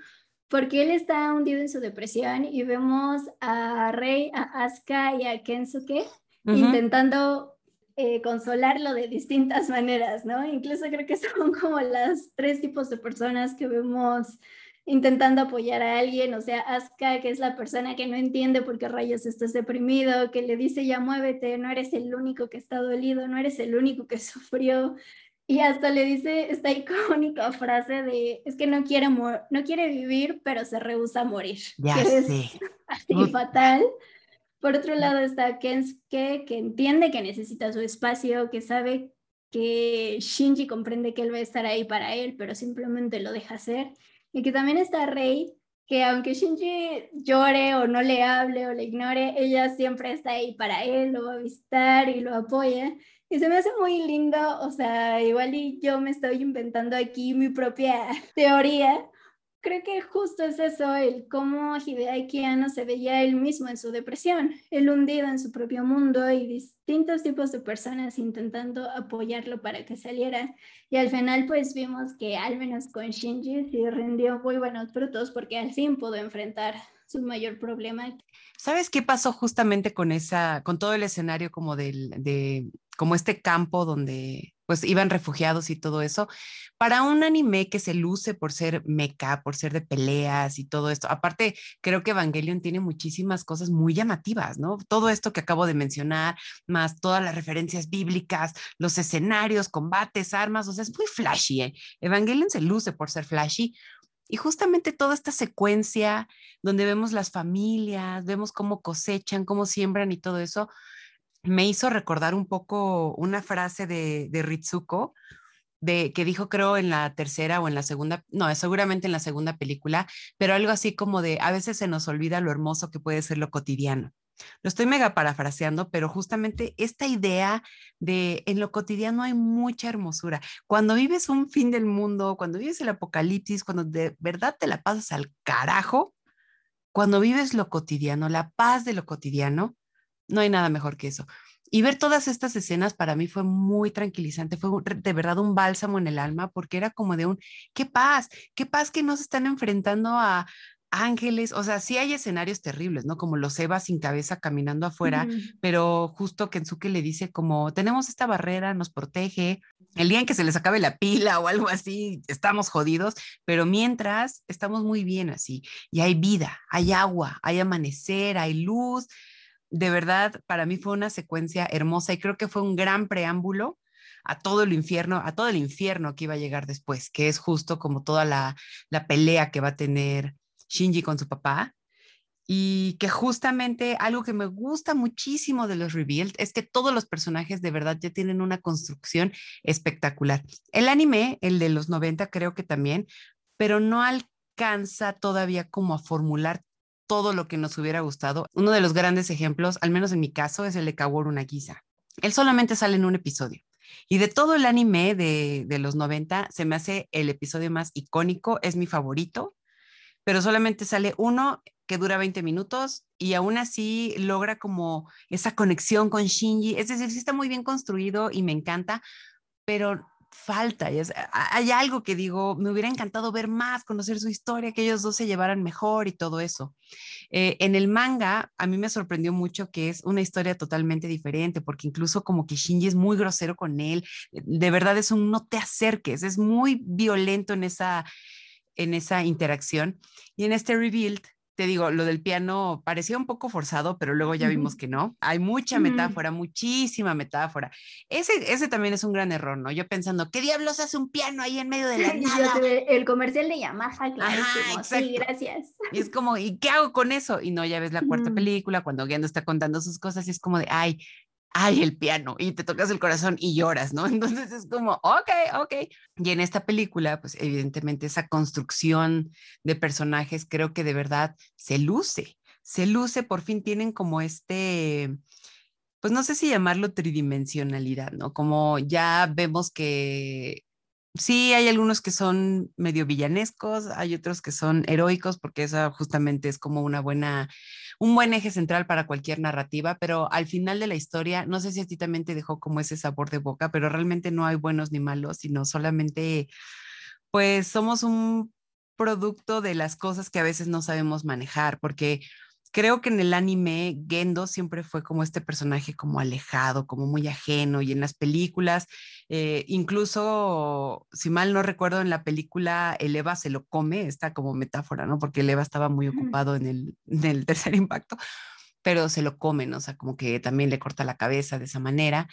porque él está hundido en su depresión y vemos a Rei, a Asuka y a Kensuke intentando eh, consolarlo de distintas maneras, ¿no? Incluso creo que *laughs* son como las tres tipos de personas que vemos intentando apoyar a alguien, o sea, Asuka, que es la persona que no entiende por qué rayos estás deprimido, que le dice ya muévete, no eres el único que está dolido, no eres el único que *laughs* sufrió, y hasta le dice esta icónica frase de, es que no quiere, no quiere vivir, pero se rehúsa a morir. Ya que sé. Es *laughs* así fatal. Por otro lado está Kensuke, que entiende que necesita su espacio, que sabe que Shinji comprende que él va a estar ahí para él, pero simplemente lo deja hacer. Y que también está Rei, que aunque Shinji llore o no le hable o le ignore, ella siempre está ahí para él, lo va a visitar y lo apoya. Y se me hace muy lindo, o sea, igual y yo me estoy inventando aquí mi propia *laughs* teoría. Creo que justo es eso, el cómo Hideaki Anno se veía él mismo en su depresión, él hundido en su propio mundo y distintos tipos de personas intentando apoyarlo para que saliera. Y al final pues vimos que al menos con Shinji sí rindió muy buenos frutos porque al fin pudo enfrentar su mayor problema. ¿Sabes qué pasó justamente con esa, con todo el escenario como del, de, como este campo donde pues iban refugiados y todo eso? Para un anime que se luce por ser mecha, por ser de peleas y todo esto, aparte creo que Evangelion tiene muchísimas cosas muy llamativas, ¿no? Todo esto que acabo de mencionar, más todas las referencias bíblicas, los escenarios, combates, armas, o sea, es muy flashy, ¿eh? Evangelion se luce por ser flashy, y justamente toda esta secuencia donde vemos las familias, vemos cómo cosechan, cómo siembran y todo eso, me hizo recordar un poco una frase de, de Ritsuko, de, que dijo creo en la tercera o en la segunda, no, seguramente en la segunda película, pero algo así como de, a veces se nos olvida lo hermoso que puede ser lo cotidiano. Lo estoy mega parafraseando, pero justamente esta idea de en lo cotidiano hay mucha hermosura. Cuando vives un fin del mundo, cuando vives el apocalipsis, cuando de verdad te la pasas al carajo, cuando vives lo cotidiano, la paz de lo cotidiano, no hay nada mejor que eso. Y ver todas estas escenas para mí fue muy tranquilizante, fue de verdad un bálsamo en el alma, porque era como de un, qué paz, qué paz que no se están enfrentando a, ángeles, o sea, sí hay escenarios terribles, ¿no? Como los Eva sin cabeza caminando afuera, pero justo Kensuke le dice como, tenemos esta barrera, nos protege, el día en que se les acabe la pila o algo así, estamos jodidos, pero mientras estamos muy bien así, y hay vida, hay agua, hay amanecer, hay luz. De verdad, para mí fue una secuencia hermosa y creo que fue un gran preámbulo a todo el infierno, a todo el infierno que iba a llegar después, que es justo como toda la, la pelea que va a tener Shinji con su papá. Y que justamente algo que me gusta muchísimo de los Revealed es que todos los personajes de verdad ya tienen una construcción espectacular. El anime, el de los 90 creo que también, pero no alcanza todavía como a formular todo lo que nos hubiera gustado. Uno de los grandes ejemplos, al menos en mi caso, es el de Kaworu Nagisa. Él solamente sale en un episodio. Y de todo el anime de, de los 90, se me hace el episodio más icónico, es mi favorito pero solamente sale uno que dura 20 minutos y aún así logra como esa conexión con Shinji. Es decir, sí está muy bien construido y me encanta, pero falta. hay algo que digo, me hubiera encantado ver más, conocer su historia, que ellos dos se llevaran mejor y todo eso. Eh, en el manga, a mí me sorprendió mucho que es una historia totalmente diferente, porque incluso como que Shinji es muy grosero con él, de verdad es un no te acerques, es muy violento en esa en esa interacción. Y en este rebuild, te digo, lo del piano parecía un poco forzado, pero luego ya vimos que no. Hay mucha metáfora, muchísima metáfora. Ese, ese también es un gran error, ¿no? Yo pensando, ¿qué diablos hace un piano ahí en medio de la *laughs* nada? el comercial de Yamaha, claro. Sí, gracias. Y es como, ¿y qué hago con eso? Y no, ya ves la cuarta película, cuando Gendo está contando sus cosas, y es como de, ay, ay, el piano, y te tocas el corazón y lloras, ¿no? *laughs* Entonces es como, ok, ok. Y en esta película, pues evidentemente esa construcción de personajes creo que de verdad se luce, se luce, por fin tienen como este, pues no sé si llamarlo tridimensionalidad, ¿no? Como ya vemos que sí, hay algunos que son medio villanescos, hay otros que son heroicos, porque esa justamente es como una buena, un buen eje central para cualquier narrativa, pero al final de la historia, no sé si a ti también te dejó como ese sabor de boca, pero realmente no hay buenos ni malos, sino solamente, pues somos un producto de las cosas que a veces no sabemos manejar, porque creo que en el anime Gendo siempre fue como este personaje como alejado, como muy ajeno y en las películas, eh, incluso si mal no recuerdo en la película el Eva se lo come, está como metáfora, ¿no? Porque el Eva estaba muy ocupado en el, *laughs* en el tercer impacto, pero se lo comen, o sea, como que también le corta la cabeza de esa manera.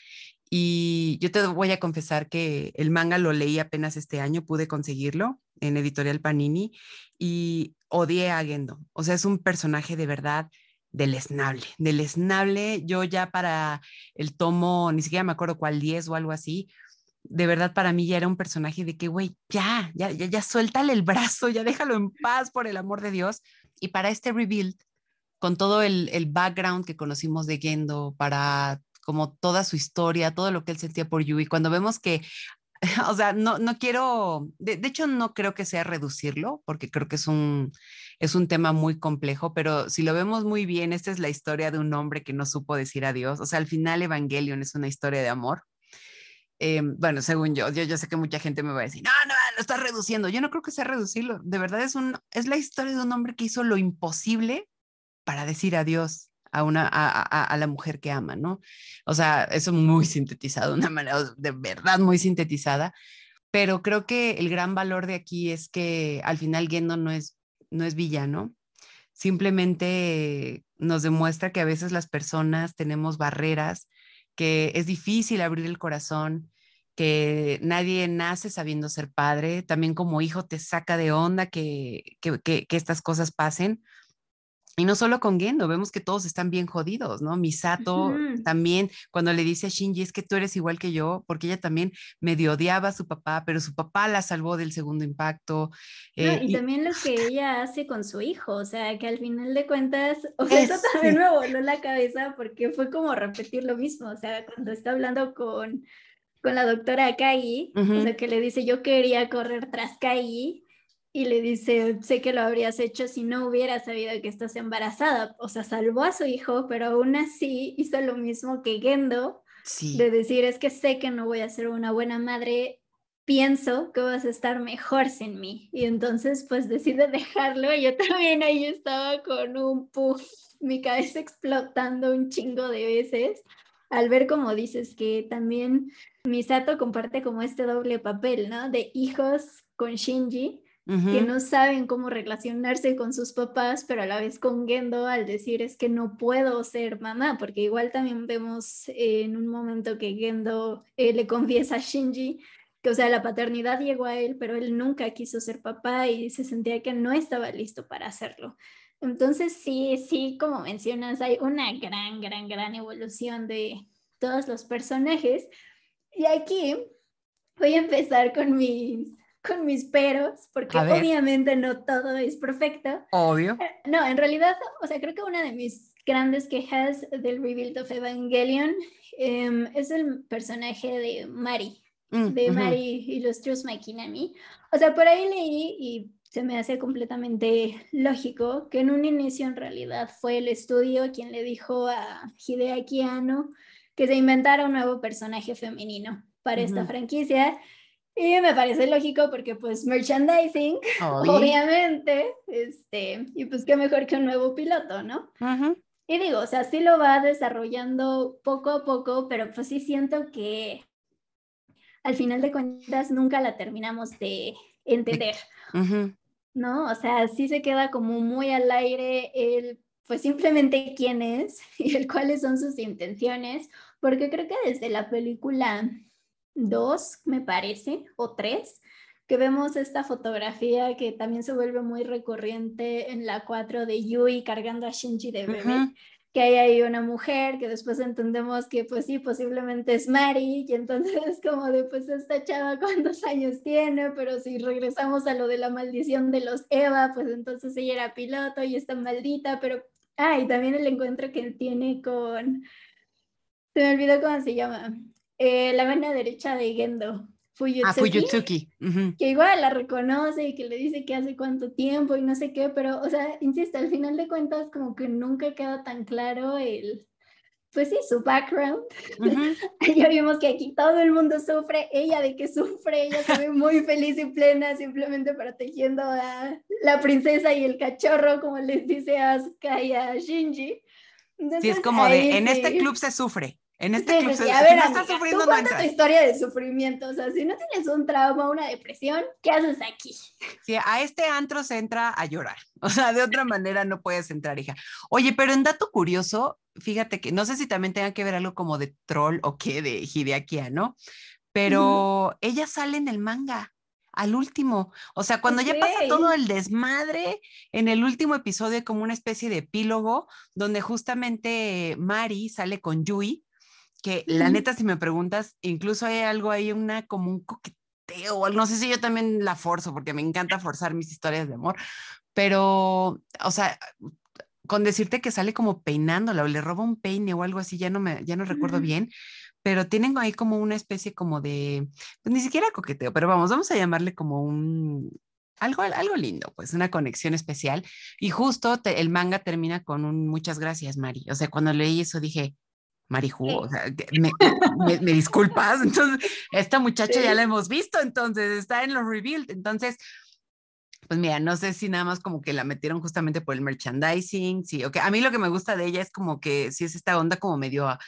Y yo te voy a confesar que el manga lo leí apenas este año, pude conseguirlo en Editorial Panini y odié a Gendo. O sea, es un personaje de verdad deleznable, deleznable. Yo ya para el tomo, ni siquiera me acuerdo cuál 10 o algo así, de verdad para mí ya era un personaje de que, güey, ya, ya, ya, ya suéltale el brazo, ya déjalo en paz por el amor de Dios. Y para este rebuild, con todo el, el background que conocimos de Gendo, para como toda su historia, todo lo que él sentía por Yui, cuando vemos que *laughs* o sea, no, no quiero, de, hecho no creo que sea reducirlo, porque creo que es un, es un tema muy complejo, pero si lo vemos muy bien, esta es la historia de un hombre que no supo decir adiós. O sea, al final Evangelion es una historia de amor. Eh, bueno, según yo, yo, yo sé que mucha gente me va a decir, no, no, lo estás reduciendo. Yo no creo que sea reducirlo. De verdad es, un, es la historia de un hombre que hizo lo imposible para decir adiós a, una, a, la mujer que ama, ¿no? O sea, eso muy sintetizado, una manera de verdad muy sintetizada, pero creo que el gran valor de aquí es que al final Gendo no es, no es villano, simplemente nos demuestra que a veces las personas tenemos barreras, que es difícil abrir el corazón, que nadie nace sabiendo ser padre, también como hijo te saca de onda que, que estas cosas pasen, y no solo con Gendo, vemos que todos están bien jodidos, ¿no? Misato también, cuando le dice a Shinji, es que tú eres igual que yo, porque ella también medio odiaba a su papá, pero su papá la salvó del segundo impacto. Eh, y, también lo que ella hace con su hijo, o sea, que al final de cuentas, *laughs* o sea, eso también me voló la cabeza porque fue como repetir lo mismo, o sea, cuando está hablando con, con la doctora Kai, o sea, que le dice, yo quería correr tras Kai, y le dice, sé que lo habrías hecho si no hubiera sabido que estás embarazada. O sea, salvó a su hijo, pero aún así hizo lo mismo que Gendo, de decir, es que sé que no voy a ser una buena madre, pienso que vas a estar mejor sin mí. Y entonces, pues decide dejarlo. Y yo también ahí estaba con un puff, mi cabeza explotando un chingo de veces al ver como dices que también Misato comparte como este doble papel, ¿no? De hijos con Shinji que no saben cómo relacionarse con sus papás, pero a la vez con Gendo al decir es que no puedo ser mamá, porque igual también vemos en un momento que Gendo eh, le confiesa a Shinji que, o sea, la paternidad llegó a él, pero él nunca quiso ser papá y se sentía que no estaba listo para hacerlo. Entonces, sí, sí, como mencionas, hay una gran, gran, gran evolución de todos los personajes. Y aquí voy a empezar con mis con mis peros, porque obviamente no todo es perfecto. Obvio. Eh, no, en realidad, o sea, creo que una de mis grandes quejas del Rebuild of Evangelion em, es el personaje de Mari, mm, de Mari Illustrious Makinami. O sea, por ahí leí y se me hace completamente lógico que en un inicio en realidad fue el estudio quien le dijo a Hideaki Anno que se inventara un nuevo personaje femenino para esta franquicia y me parece lógico porque pues merchandising, obviamente, este, y pues qué mejor que un nuevo piloto, ¿no? Y digo, o sea, sí lo va desarrollando poco a poco, pero pues sí siento que al final de cuentas nunca la terminamos de entender, ¿no? O sea, sí se queda como muy al aire el, pues simplemente quién es *laughs* y el cuáles son sus intenciones, porque creo que desde la película dos, me parece, o tres, que vemos esta fotografía que también se vuelve muy recurrente en la 4 de Yui cargando a Shinji de bebé, que hay ahí una mujer que después entendemos que pues sí, posiblemente es Mari, y entonces es *laughs* como de pues esta chava cuántos años tiene, pero si regresamos a lo de la maldición de los Eva, pues entonces ella era piloto y está maldita, pero, ah, y también el encuentro que tiene con Se me olvidó cómo se llama. Eh, la mano derecha de Gendo. Fuyutsuki, ah, Fuyutsuki. que igual la reconoce y que le dice que hace cuánto tiempo y no sé qué, pero, o sea, insisto, al final de cuentas como que nunca queda tan claro el, pues sí, su background. *laughs* ya vimos que aquí todo el mundo sufre, ella de que sufre, ella se ve muy feliz y plena simplemente protegiendo a la princesa y el cachorro, como les dice Asuka y a Shinji. sí, es como de, en este club se sufre. En este club, a ver, si no estás sufriendo, no tu historia de sufrimiento, o sea, si no tienes un trauma, una depresión, ¿qué haces aquí? Sí, a este antro se entra a llorar, o sea, de otra manera no puedes entrar, hija. Oye, pero en dato curioso, fíjate que no sé si también tenga que ver algo como de troll o qué, de Hideaki, ¿no? Pero ella sale en el manga al último. O sea, cuando ya pasa todo el desmadre, en el último episodio como una especie de epílogo donde justamente Mari sale con Yui que la neta, si me preguntas, incluso hay algo ahí, una como un coqueteo, no sé si yo también la forzo, porque me encanta forzar mis historias de amor, pero, o sea, con decirte que sale como peinándola o le roba un peine o algo así, ya no me, ya no recuerdo bien, pero tienen ahí como una especie como de, pues ni siquiera coqueteo, pero vamos, vamos a llamarle como un, algo, algo lindo, pues una conexión especial. Y justo el manga termina con un muchas gracias, Mari. O sea, cuando leí eso dije, Marijú, o sea, *laughs* me, me, disculpas, entonces, esta muchacha ya la hemos visto, entonces está en los revealed, entonces, pues mira, no sé si nada más como que la metieron justamente por el merchandising, sí, ok, a mí lo que me gusta de ella es como que sí es esta onda como medio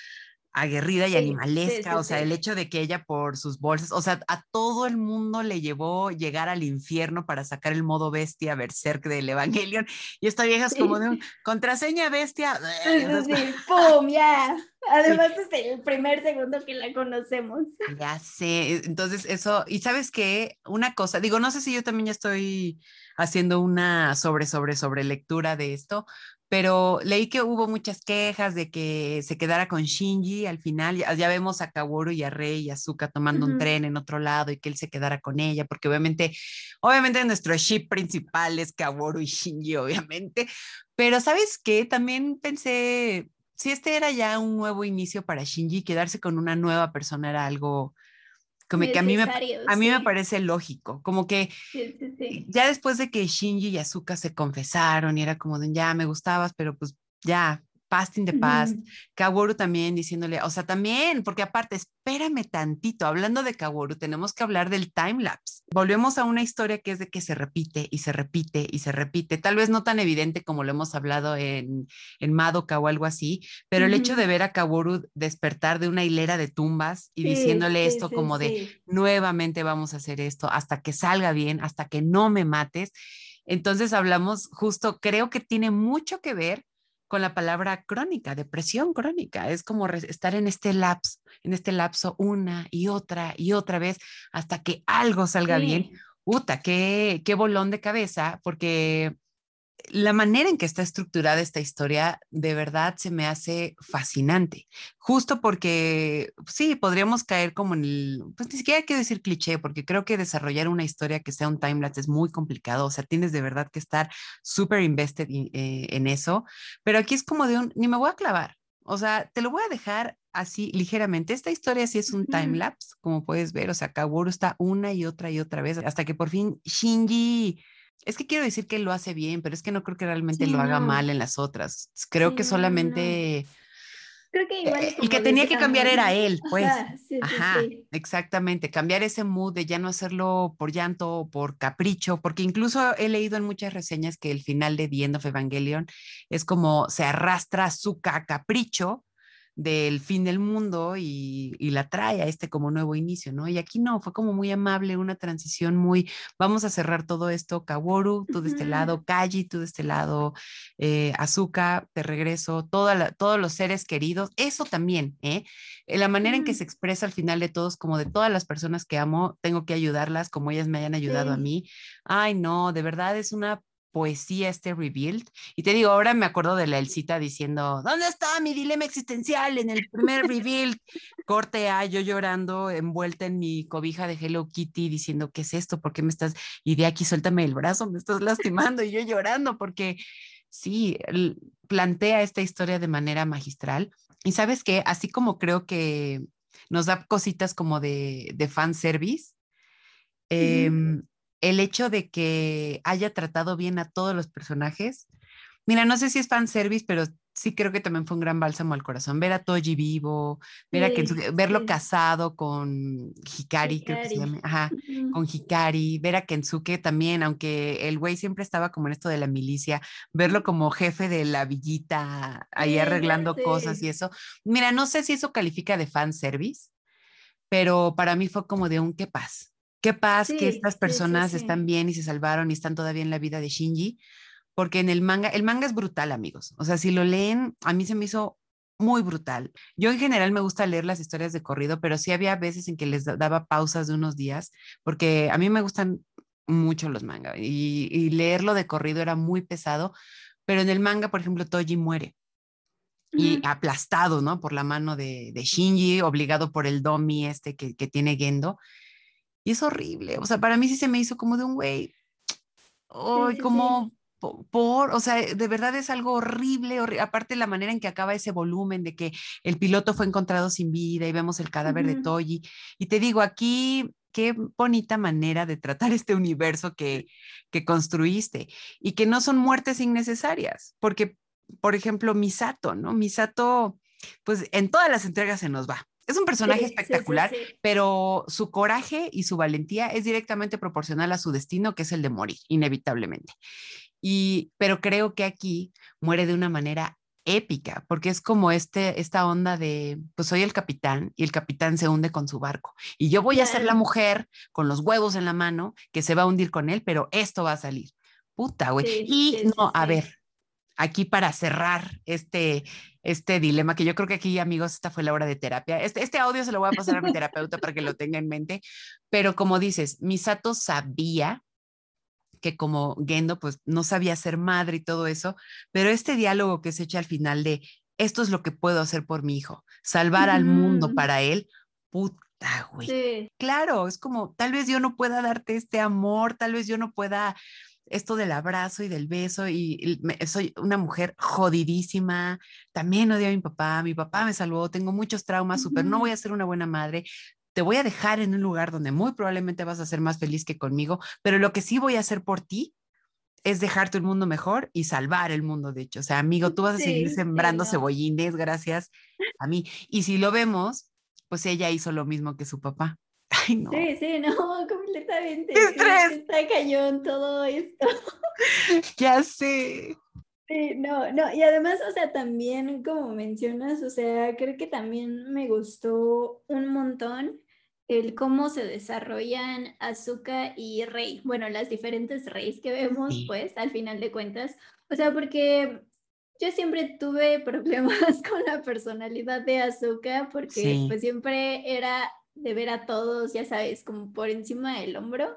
aguerrida y animalesca, o sea, el hecho de que ella por sus bolsas, o sea, a todo el mundo le llevó llegar al infierno para sacar el modo bestia berserk del Evangelion, y esta vieja es como de un contraseña bestia. Sí, *laughs* *laughs* ¡Pum! Ya. Además es el primer segundo que la conocemos. Ya sé, entonces eso, y sabes qué, una cosa, digo, no sé si yo también ya estoy haciendo una sobre, sobre, sobre lectura de esto, pero leí que hubo muchas quejas de que se quedara con Shinji al final. Ya, vemos a Kaworu y a Rei y a Zuka tomando un tren en otro lado y que él se quedara con ella, porque obviamente, obviamente nuestro ship principal es Kaworu y Shinji, obviamente. Pero ¿sabes qué? También pensé, si este era ya un nuevo inicio para Shinji, quedarse con una nueva persona era algo como que a mí, me, a mí me parece lógico, como que ya después de que Shinji y Asuka se confesaron y era como de ya me gustabas, pero pues ya past in the past. Kaworu también diciéndole, o sea, también, porque aparte, espérame tantito, hablando de Kaworu, tenemos que hablar del time lapse. Volvemos a una historia que es de que se repite y se repite y se repite, tal vez no tan evidente como lo hemos hablado en, en Madoka o algo así, pero el hecho de ver a Kaworu despertar de una hilera de tumbas y diciéndole esto como de, nuevamente vamos a hacer esto hasta que salga bien, hasta que no me mates. Entonces hablamos justo, creo que tiene mucho que ver con la palabra crónica, depresión crónica. Es como estar en este lapso, en este lapso una y otra y otra vez hasta que algo salga bien. Uta, qué, qué bolón de cabeza, porque la manera en que está estructurada esta historia de verdad se me hace fascinante, justo porque sí, podríamos caer como en el, pues ni siquiera hay que decir cliché, porque creo que desarrollar una historia que sea un timelapse es muy complicado, o sea, tienes de verdad que estar súper invested eh, en eso, pero aquí es como de un, ni me voy a clavar, o sea, te lo voy a dejar así ligeramente. Esta historia sí es un timelapse, como puedes ver, o sea, Kaworu está una y otra y otra vez hasta que por fin Shinji es que quiero decir que lo hace bien, pero es que no creo que realmente lo haga mal en las otras. Creo que solamente... Creo que igual el que tenía que cambiar era él, *laughs* pues. Ajá, exactamente. Cambiar ese mood de ya no hacerlo por llanto o por capricho, porque incluso he leído en muchas reseñas que el final de The End of Evangelion es como se arrastra su capricho del fin del mundo y, la trae a este como nuevo inicio, ¿no? Y aquí no, fue como muy amable, una transición muy, vamos a cerrar todo esto, Kaworu, tú de este lado, Kaji, tú de este lado, eh, Azuka, te regreso, toda todos los seres queridos, eso también, ¿eh? La manera en que se expresa al final de todos, como de todas las personas que amo, tengo que ayudarlas como ellas me hayan ayudado a mí. Ay, no, de verdad es una poesía este rebuild. Y te digo, ahora me acuerdo de la Elcita diciendo, ¿dónde está mi dilema existencial en el primer rebuild? Corte A, yo llorando, envuelta en mi cobija de Hello Kitty, diciendo, ¿qué es esto? ¿Por qué me estás? Y de aquí suéltame el brazo, me estás lastimando y yo llorando porque sí, plantea esta historia de manera magistral. Y sabes que así como creo que nos da cositas como de, de fan service, el hecho de que haya tratado bien a todos los personajes, mira, no sé si es fan service, pero sí creo que también fue un gran bálsamo al corazón. Ver a Toji vivo, ver a verlo casado con Hikari, creo que se llama, ajá, con Hikari, ver a Kensuke también, aunque el güey siempre estaba como en esto de la milicia, verlo como jefe de la villita, ahí arreglando cosas y eso. Mira, no sé si eso califica de fan service, pero para mí fue como de un qué paz. Qué paz que estas personas están bien y se salvaron y están todavía en la vida de Shinji porque en el manga, el manga es brutal, amigos. O sea, si lo leen, a mí se me hizo muy brutal. Yo en general me gusta leer las historias de corrido, pero sí había veces en que les daba pausas de unos días, porque a mí me gustan mucho los mangas y, leerlo de corrido era muy pesado, pero en el manga, por ejemplo, Toji muere y aplastado, ¿no? Por la mano de, Shinji, obligado por el domi este que, tiene Gendo. Y es horrible. O sea, para mí sí se me hizo como de un güey. Ay, como por, o sea, de verdad es algo horrible, aparte la manera en que acaba ese volumen de que el piloto fue encontrado sin vida y vemos el cadáver de Toji. Y te digo, aquí qué bonita manera de tratar *laughs* este universo que, que construiste y que no son muertes innecesarias, porque, por ejemplo, Misato, ¿no? Misato, pues en todas las entregas se nos va. Es un personaje espectacular, pero su coraje y su valentía es directamente proporcional a su destino, que es el de morir, inevitablemente. Y, pero creo que aquí muere de una manera épica, porque es como este, esta onda de, pues soy el capitán y el capitán se hunde con su barco. Y yo voy a ser la mujer con los huevos en la mano que se va a hundir con él, pero esto va a salir. Puta, güey. y no, a ver, aquí para cerrar este, este dilema, que yo creo que aquí, amigos, esta fue la hora de terapia. Este, este audio se lo voy a pasar a mi terapeuta para que lo tenga en mente, pero como dices, Misato sabía que como Gendo pues no sabía ser madre y todo eso, pero este diálogo que se echa al final de esto es lo que puedo hacer por mi hijo, salvar al mundo para él, puta, güey. Claro, es como tal vez yo no pueda darte este amor, tal vez yo no pueda esto del abrazo y del beso y, soy una mujer jodidísima, también odio a mi papá, mi papá me salvó, tengo muchos traumas, súper, no voy a ser una buena madre, te voy a dejar en un lugar donde muy probablemente vas a ser más feliz que conmigo, pero lo que sí voy a hacer por ti es dejarte un mundo mejor y salvar el mundo, de hecho. O sea, amigo, tú vas a seguir sembrando cebollines gracias a mí. Y si lo vemos, pues ella hizo lo mismo que su papá. Ay, no. Sí, sí, no, *laughs* completamente. ¡Estrés! está cañón todo esto. *laughs* ya sé. Sí, no, no, y además, o sea, también como mencionas, o sea, creo que también me gustó un montón el cómo se desarrollan Azuka y Rey. Bueno, las diferentes Reyes que vemos, pues, al final de cuentas. O sea, porque yo siempre tuve *laughs* problemas con la personalidad de Azuka, porque pues siempre era de ver a todos, ya sabes, como por encima del hombro.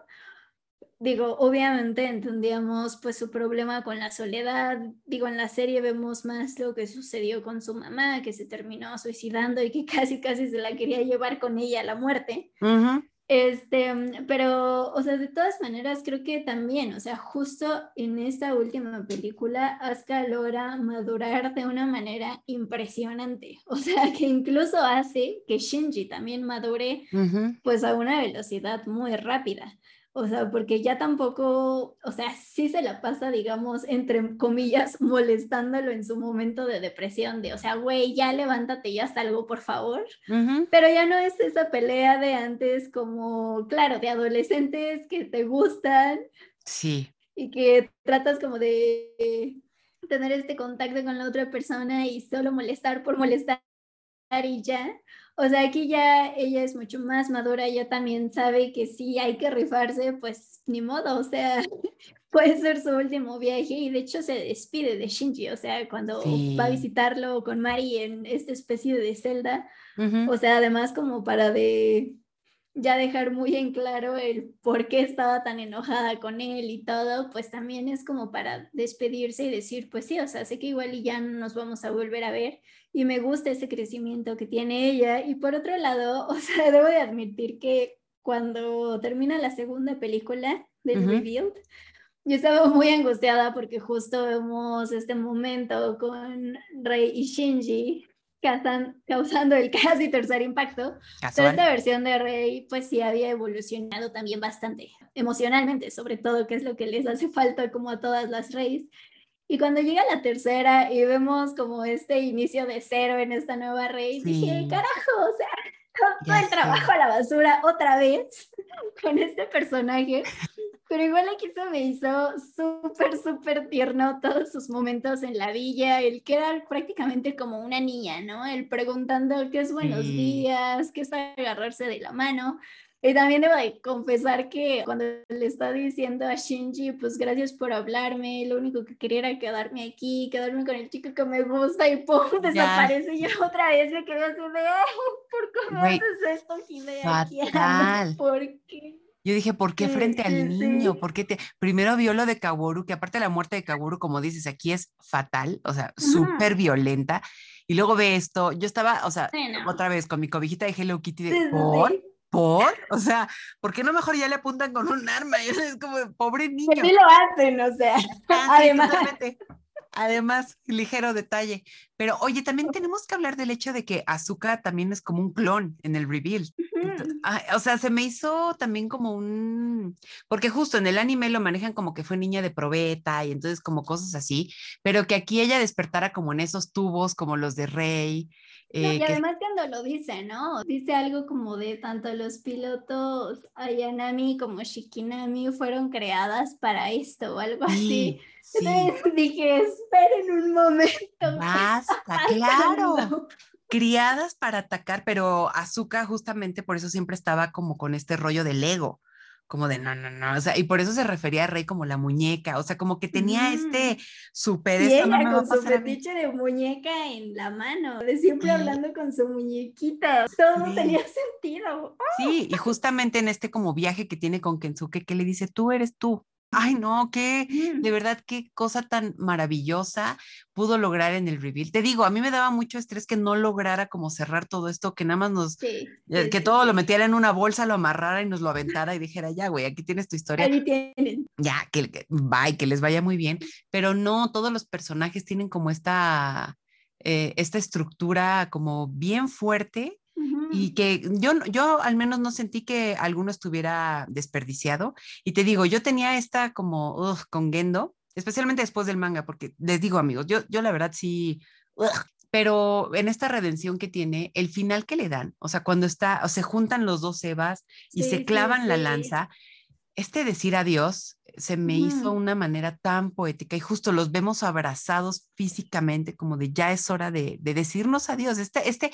Digo, obviamente entendíamos pues su problema con la soledad, digo, en la serie vemos más lo que sucedió con su mamá, que se terminó suicidando y que *laughs* casi casi se la quería llevar con ella a la muerte. Este, pero, o sea, de todas maneras, creo que también, o sea, justo en esta última película, Asuka logra madurar de una manera impresionante. *laughs* O sea, que incluso hace que Shinji también madure, pues a una velocidad muy rápida. O sea, porque ya tampoco, o sea, sí se la pasa, digamos, entre comillas, *laughs* molestándolo en su momento de depresión, de, o sea, güey, ya levántate, ya salgo, por favor. Pero ya no es esa pelea de antes como, claro, de adolescentes que te gustan. Sí. Y que tratas como de tener este contacto con la otra persona y solo molestar por molestar y ya. O sea, aquí ya ella es mucho más madura, ella también sabe que si hay que rifarse, pues ni modo, o sea, *laughs* puede ser su último viaje y de hecho se despide de Shinji, o sea, cuando va a visitarlo con Mari en esta especie de celda, o sea, además como para de ya dejar muy en claro el por qué estaba tan enojada con él y todo, pues también es como para despedirse y decir, pues sí, o sea, sé que igual y ya no nos vamos a volver a ver y me gusta ese crecimiento que tiene ella. Y por otro lado, *laughs* o sea, debo de admitir que cuando termina la segunda película del Revealed, yo estaba muy angustiada porque justo vemos este momento con Rey y Shinji causando el *laughs* casi tercer impacto. Pero esta versión de Rey, pues sí había evolucionado también bastante, emocionalmente, sobre todo, que es lo que les hace falta como a todas las Reyes. Y cuando llega la tercera y vemos como este inicio de cero en esta nueva Rey, dije, carajo, o sea, *laughs* todo el trabajo a la basura otra vez *laughs* con este personaje. Pero igual aquí se me hizo súper, súper tierno todos sus momentos en la villa, el que era prácticamente como una niña, ¿no? El preguntando qué es buenos días, qué es agarrarse de la mano. Y también debo de confesar que cuando le está diciendo a Shinji, pues gracias por hablarme, lo único que quería era quedarme aquí, quedarme con el chico que me gusta y pum, desaparece. Y yo otra vez me quedé así de, ¿por qué haces esto, Fatal. ¿Por qué? Yo dije, ¿por qué frente al niño? ¿Por qué te... Primero vio lo de Kaworu, que aparte de la muerte de Kaworu, como dices, aquí es fatal, o sea, súper violenta. Y luego ve esto, yo estaba, o sea, otra vez con mi cobijita de Hello Kitty de, ¿por? ¿Por? O sea, ¿por qué no mejor ya le apuntan con un arma? *laughs* Es como, pobre niño. Sí lo hacen, o sea, *laughs* ah, además. Además, ligero detalle. Pero oye, también tenemos que hablar del hecho de que Azuka también es como un clon en el reveal. o sea, se me hizo también como un, porque justo en el anime lo manejan como que fue niña de probeta y entonces como cosas así, pero que aquí ella despertara como en esos tubos como los de Rey eh, y además cuando lo dice, ¿no? Dice algo como de tanto los pilotos Ayanami como Shikinami fueron creadas para esto o algo así. Entonces dije, esperen un momento. Basta, claro. Criadas para atacar, pero Azuka justamente por eso siempre estaba como con este rollo del ego como de no, no, no, o sea, y por eso se refería a Rey como la muñeca, o sea, como que tenía este mm. super... Y ella con su fetiche de muñeca en la mano, de siempre hablando con su muñequita, todo tenía sentido. Sí, y justamente en este como viaje que tiene con Kensuke, que le dice, tú eres tú, Ay, no, qué, de verdad, qué cosa tan maravillosa pudo lograr en el reveal. Te digo, a mí me daba mucho estrés que no lograra como cerrar todo esto, que nada más nos, eh, que todo lo metiera en una bolsa, lo amarrara y nos lo aventara y dijera, ya, güey, aquí tienes tu historia. Ahí tienen. Ya, que, que, bye, que les vaya muy bien. Pero no, todos los personajes tienen como esta, eh, esta estructura como bien fuerte y que yo, yo al menos no sentí que alguno estuviera desperdiciado. Y te digo, yo tenía esta como con Gendo, especialmente después del manga, porque les digo amigos, yo, yo la verdad sí, pero en esta redención que tiene, el final que le dan, o sea, cuando está, o se juntan los dos Evas y se clavan la lanza, este decir adiós se me hizo una manera tan poética y justo los vemos abrazados físicamente como de ya es hora de, de decirnos adiós. Este, este,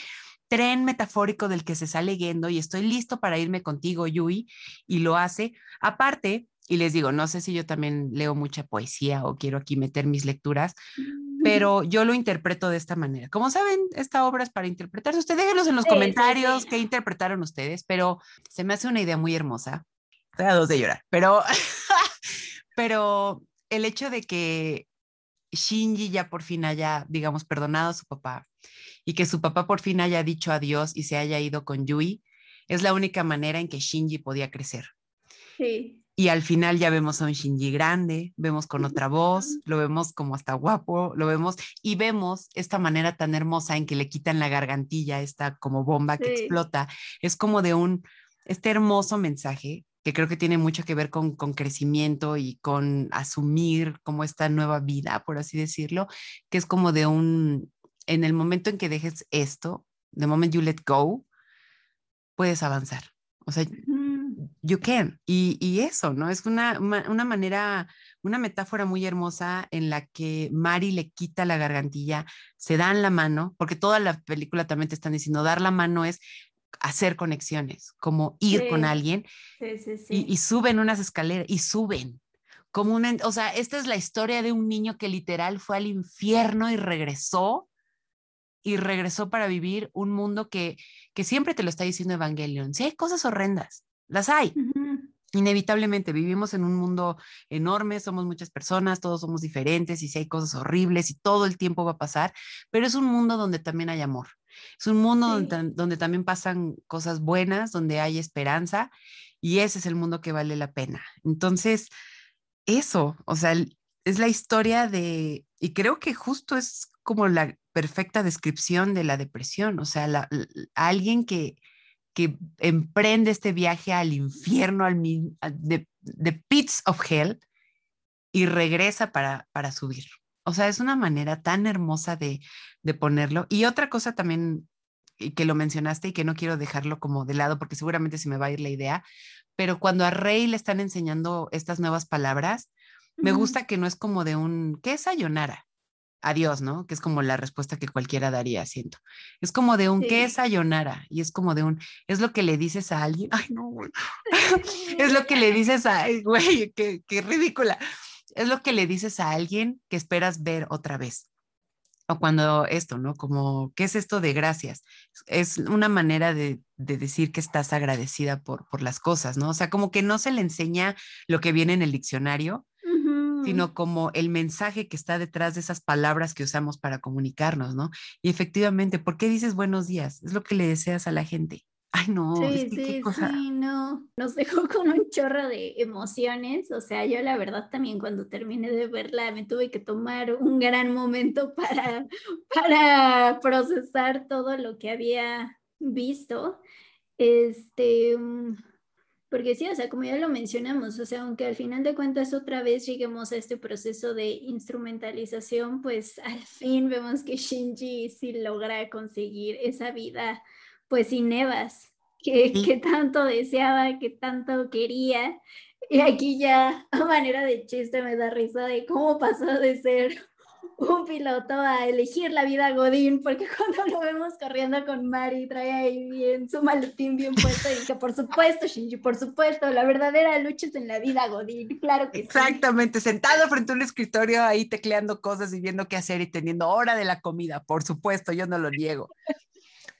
tren metafórico del que se sale yendo y estoy listo para irme contigo, Yui, y lo hace. Aparte, y les digo, no sé si yo también leo mucha poesía o quiero aquí meter mis lecturas, *laughs* pero yo lo interpreto de esta manera. Como saben, esta obra es para interpretarse. Ustedes déjenlos en los comentarios qué interpretaron ustedes, pero se me hace una idea muy hermosa. Estoy a dos de llorar, pero, *laughs* pero el hecho de que Shinji ya por fin haya, digamos, perdonado a su papá y que su papá por fin haya dicho adiós y se haya ido con Yui, es la única manera en que Shinji podía crecer. Sí. Y al final ya vemos a un Shinji grande, vemos con otra voz, lo vemos como hasta guapo, lo vemos y vemos esta manera tan hermosa en que le quitan la gargantilla, esta como bomba que explota. Es como de un, este hermoso mensaje que creo que tiene mucho que ver con, con crecimiento y con asumir como esta nueva vida, por así decirlo, que es como de un, en el momento en que dejes esto, the moment you let go, puedes avanzar. O sea, you can. Y, y eso, ¿no? Es una, una, manera, una metáfora muy hermosa en la que Mari le quita la gargantilla, se dan la mano, porque toda la película también te están diciendo, dar la mano es hacer conexiones, como ir con alguien sí, sí, y, y, suben unas escaleras y suben. Como una, o sea, esta es la historia de un niño que literal fue al infierno y regresó y regresó para vivir un mundo que, que siempre te lo está diciendo Evangelion. Si hay cosas horrendas, las hay. Inevitablemente vivimos en un mundo enorme, somos muchas personas, todos somos diferentes y si hay cosas horribles y todo el tiempo va a pasar, pero es un mundo donde también hay amor. Es un mundo donde, donde, también pasan cosas buenas, donde hay esperanza y ese es el mundo que vale la pena. Entonces, eso, o sea, es la historia de, y creo que justo es como la, perfecta descripción de la depresión, o sea, alguien que, que emprende este viaje al infierno, al, de, de pits of hell, y regresa para, para subir. O sea, es una manera tan hermosa de, de ponerlo. Y otra cosa también que lo mencionaste y que no quiero dejarlo como de lado porque seguramente se me va a ir la idea, pero cuando a Rey le están enseñando estas nuevas palabras, me gusta que no es como de un, ¿qué es sayonara? Adiós, ¿no? Que es como la respuesta que cualquiera daría, siento. Es como de un, ¿qué es sayonara? Y es como de un, es lo que le dices a alguien. Ay, no, güey. *laughs* es lo que le dices a, güey, qué, qué ridícula. Es lo que le dices a alguien que esperas ver otra vez o cuando esto, ¿no? Como, ¿qué es esto de gracias? Es una manera de, decir que estás agradecida por, por, las cosas, ¿no? O sea, como que no se le enseña lo que viene en el diccionario, sino como el mensaje que está detrás de esas palabras que usamos para comunicarnos, ¿no? Y efectivamente, ¿por qué dices buenos días? Es lo que le deseas a la gente. *laughs* Ay, no. Sí, sí, sí, no. Nos dejó con un chorro de emociones. O sea, yo la verdad también cuando terminé de verla me tuve que tomar un gran momento para, *laughs* para procesar todo lo que había visto. Este, mm, porque sí, o sea, como ya lo mencionamos, o sea, aunque al final de cuentas otra vez lleguemos a este proceso de instrumentalización, pues al *laughs* fin vemos que Shinji sí logra conseguir esa vida pues sin Evas, que, que tanto deseaba, que tanto quería. Y aquí ya a manera de chiste me da risa de cómo pasó de ser un piloto a elegir la vida Godín, porque *laughs* cuando lo vemos corriendo con Mari, trae ahí bien su maletín bien puesto y que por supuesto, Shinji, por supuesto, la verdadera lucha es en la vida Godín, claro que Exactamente, sentado frente a un escritorio ahí tecleando cosas y viendo qué hacer y teniendo hora de la comida, por supuesto, yo no lo niego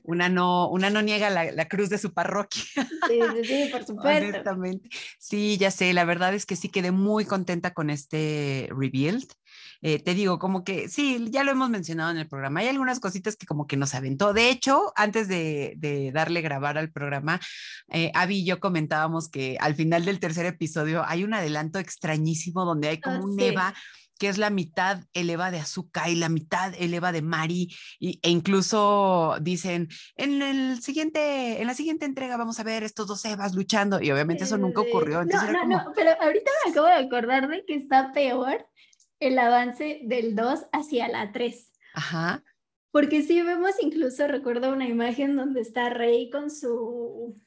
una no, una no niega la, cruz de su parroquia. Sí, sí, por *laughs* supuesto. Sí, ya sé, la verdad es que sí quedé muy contenta con este rebuild. Eh, te digo, como que sí, ya lo hemos mencionado en el programa, hay algunas cositas que como que nos aventó. De hecho, antes de, darle grabar al programa, eh, Abby y yo comentábamos que al final del tercer episodio hay un adelanto extrañísimo donde hay como ah, un Eva que es la mitad eleva de Azuka y la mitad eleva de Mari, y, e incluso dicen, en, el siguiente, en la siguiente entrega vamos a ver estos dos Evas luchando, y obviamente eso nunca ocurrió. no, no, no, pero ahorita me acabo de acordar de que está peor el avance del 2 hacia la 3. Ajá. Porque si vemos incluso, recuerdo una imagen donde está Rey con su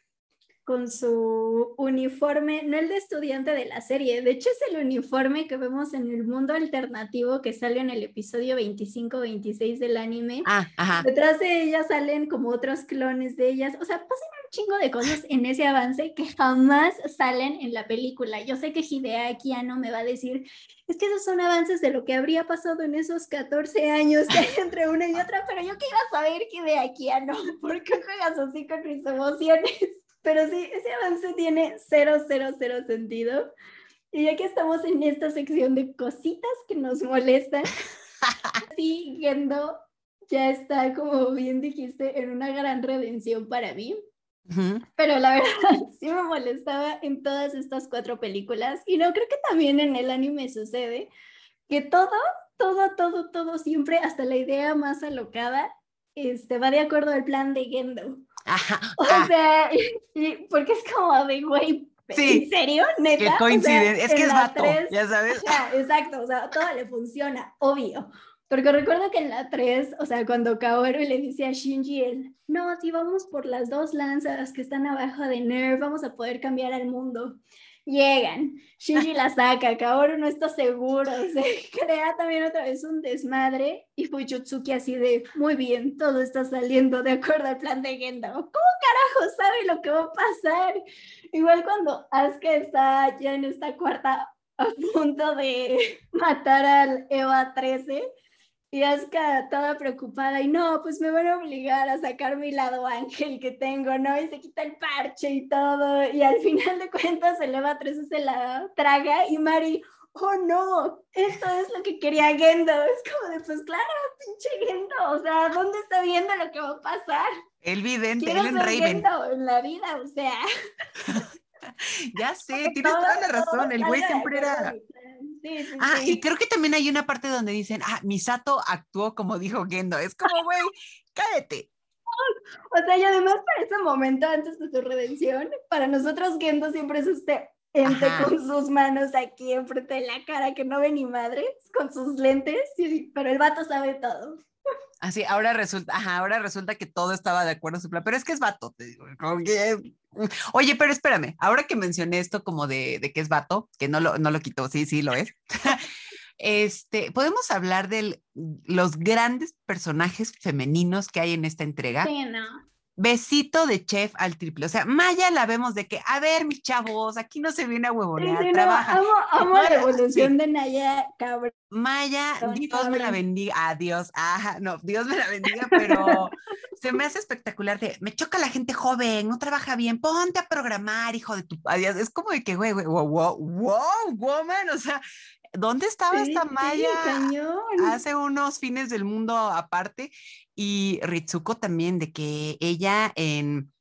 con su uniforme, no el de estudiante de la serie, de hecho es el uniforme que vemos en el mundo alternativo que sale en el episodio 25-26 del anime. Ah, Detrás de ella salen como otros clones de ellas, o sea, pasan un chingo de cosas en ese avance que jamás salen en la película. Yo sé que Hideaki no me va a decir, es que esos son avances de lo que habría pasado en esos 14 años que hay entre una y otra, pero yo quiero saber Hideaki no, *laughs* ¿por qué juegas así con mis emociones? Pero sí, ese avance tiene cero, cero, cero sentido. Y ya que estamos en esta sección de cositas que nos molestan, *laughs* sí, Gendo ya está, como bien dijiste, en una gran redención para mí. Pero la *laughs* verdad sí me molestaba en todas estas cuatro películas y no creo que también en el anime sucede que todo, todo, todo, todo siempre, hasta la idea más alocada, este, va de acuerdo al plan de Gendo. O ah. sea, *laughs* porque es como de, güey, ¿en serio? ¿Neta? Qué coincidencia, es que es vato, ya sabes. exacto, o sea, todo le funciona, obvio. Porque recuerdo que en la 3, o sea, cuando Kaoru le dice a Shinji, él, no, si vamos por las dos lanzas que están abajo de Nerv, vamos a poder cambiar al mundo llegan, Shinji *laughs* la saca, Kaoru no está seguro, se crea *laughs* también otra vez un desmadre y Fujitsuki así de, muy bien, todo está saliendo de acuerdo al plan de Genda, ¿cómo carajo sabe lo que va a pasar? Igual cuando Asuka está ya en esta cuarta a punto de *laughs* matar al Eva 13, y Aska toda preocupada y no, pues me van a obligar a sacar mi lado ángel que tengo, ¿no? Y se quita el parche y todo. Y al final de cuentas se va tres se la traga y Mari, oh no, esto es lo que quería Gendo. Es como de, pues claro, pinche Gendo, o sea, ¿dónde está viendo lo que va a pasar? El vidente, en Raven. en la vida, o sea. *laughs* ya *laughs* sé, tienes toda la razón, el güey siempre era ah, y creo que también hay una parte donde dicen, ah, Misato actuó como dijo Gendo. Es como, güey, cállate. O sea, y además para ese momento antes de su redención, para nosotros Gendo siempre es este ente con sus manos aquí enfrente de la cara que no ve ni madres, con sus lentes, pero el vato sabe todo. Así, ahora resulta, ajá, ahora resulta que todo estaba de acuerdo a su plan, pero es que es vato, que... Oye, pero espérame, ahora que mencioné esto como de, de que es vato, que no lo, no lo quitó, sí, sí lo es, *laughs* este, podemos hablar de los grandes personajes femeninos que hay en esta entrega. Sí, no besito de chef al triple. O sea, Maya la vemos de que, a ver, mis chavos, aquí no se viene a huevonear, trabaja. amo, la evolución de Naya, cabrón. Maya, Dios me la bendiga. Adiós. Ajá, no, Dios me la bendiga, pero se me hace espectacular de, me choca la gente joven, no trabaja bien, ponte a programar, hijo de tu adiós. Es como de que, güey, güey, wow, wow, wow, woman, o sea, ¿Dónde estaba esta Maya hace unos fines del mundo aparte? Y Ritsuko también, de que ella en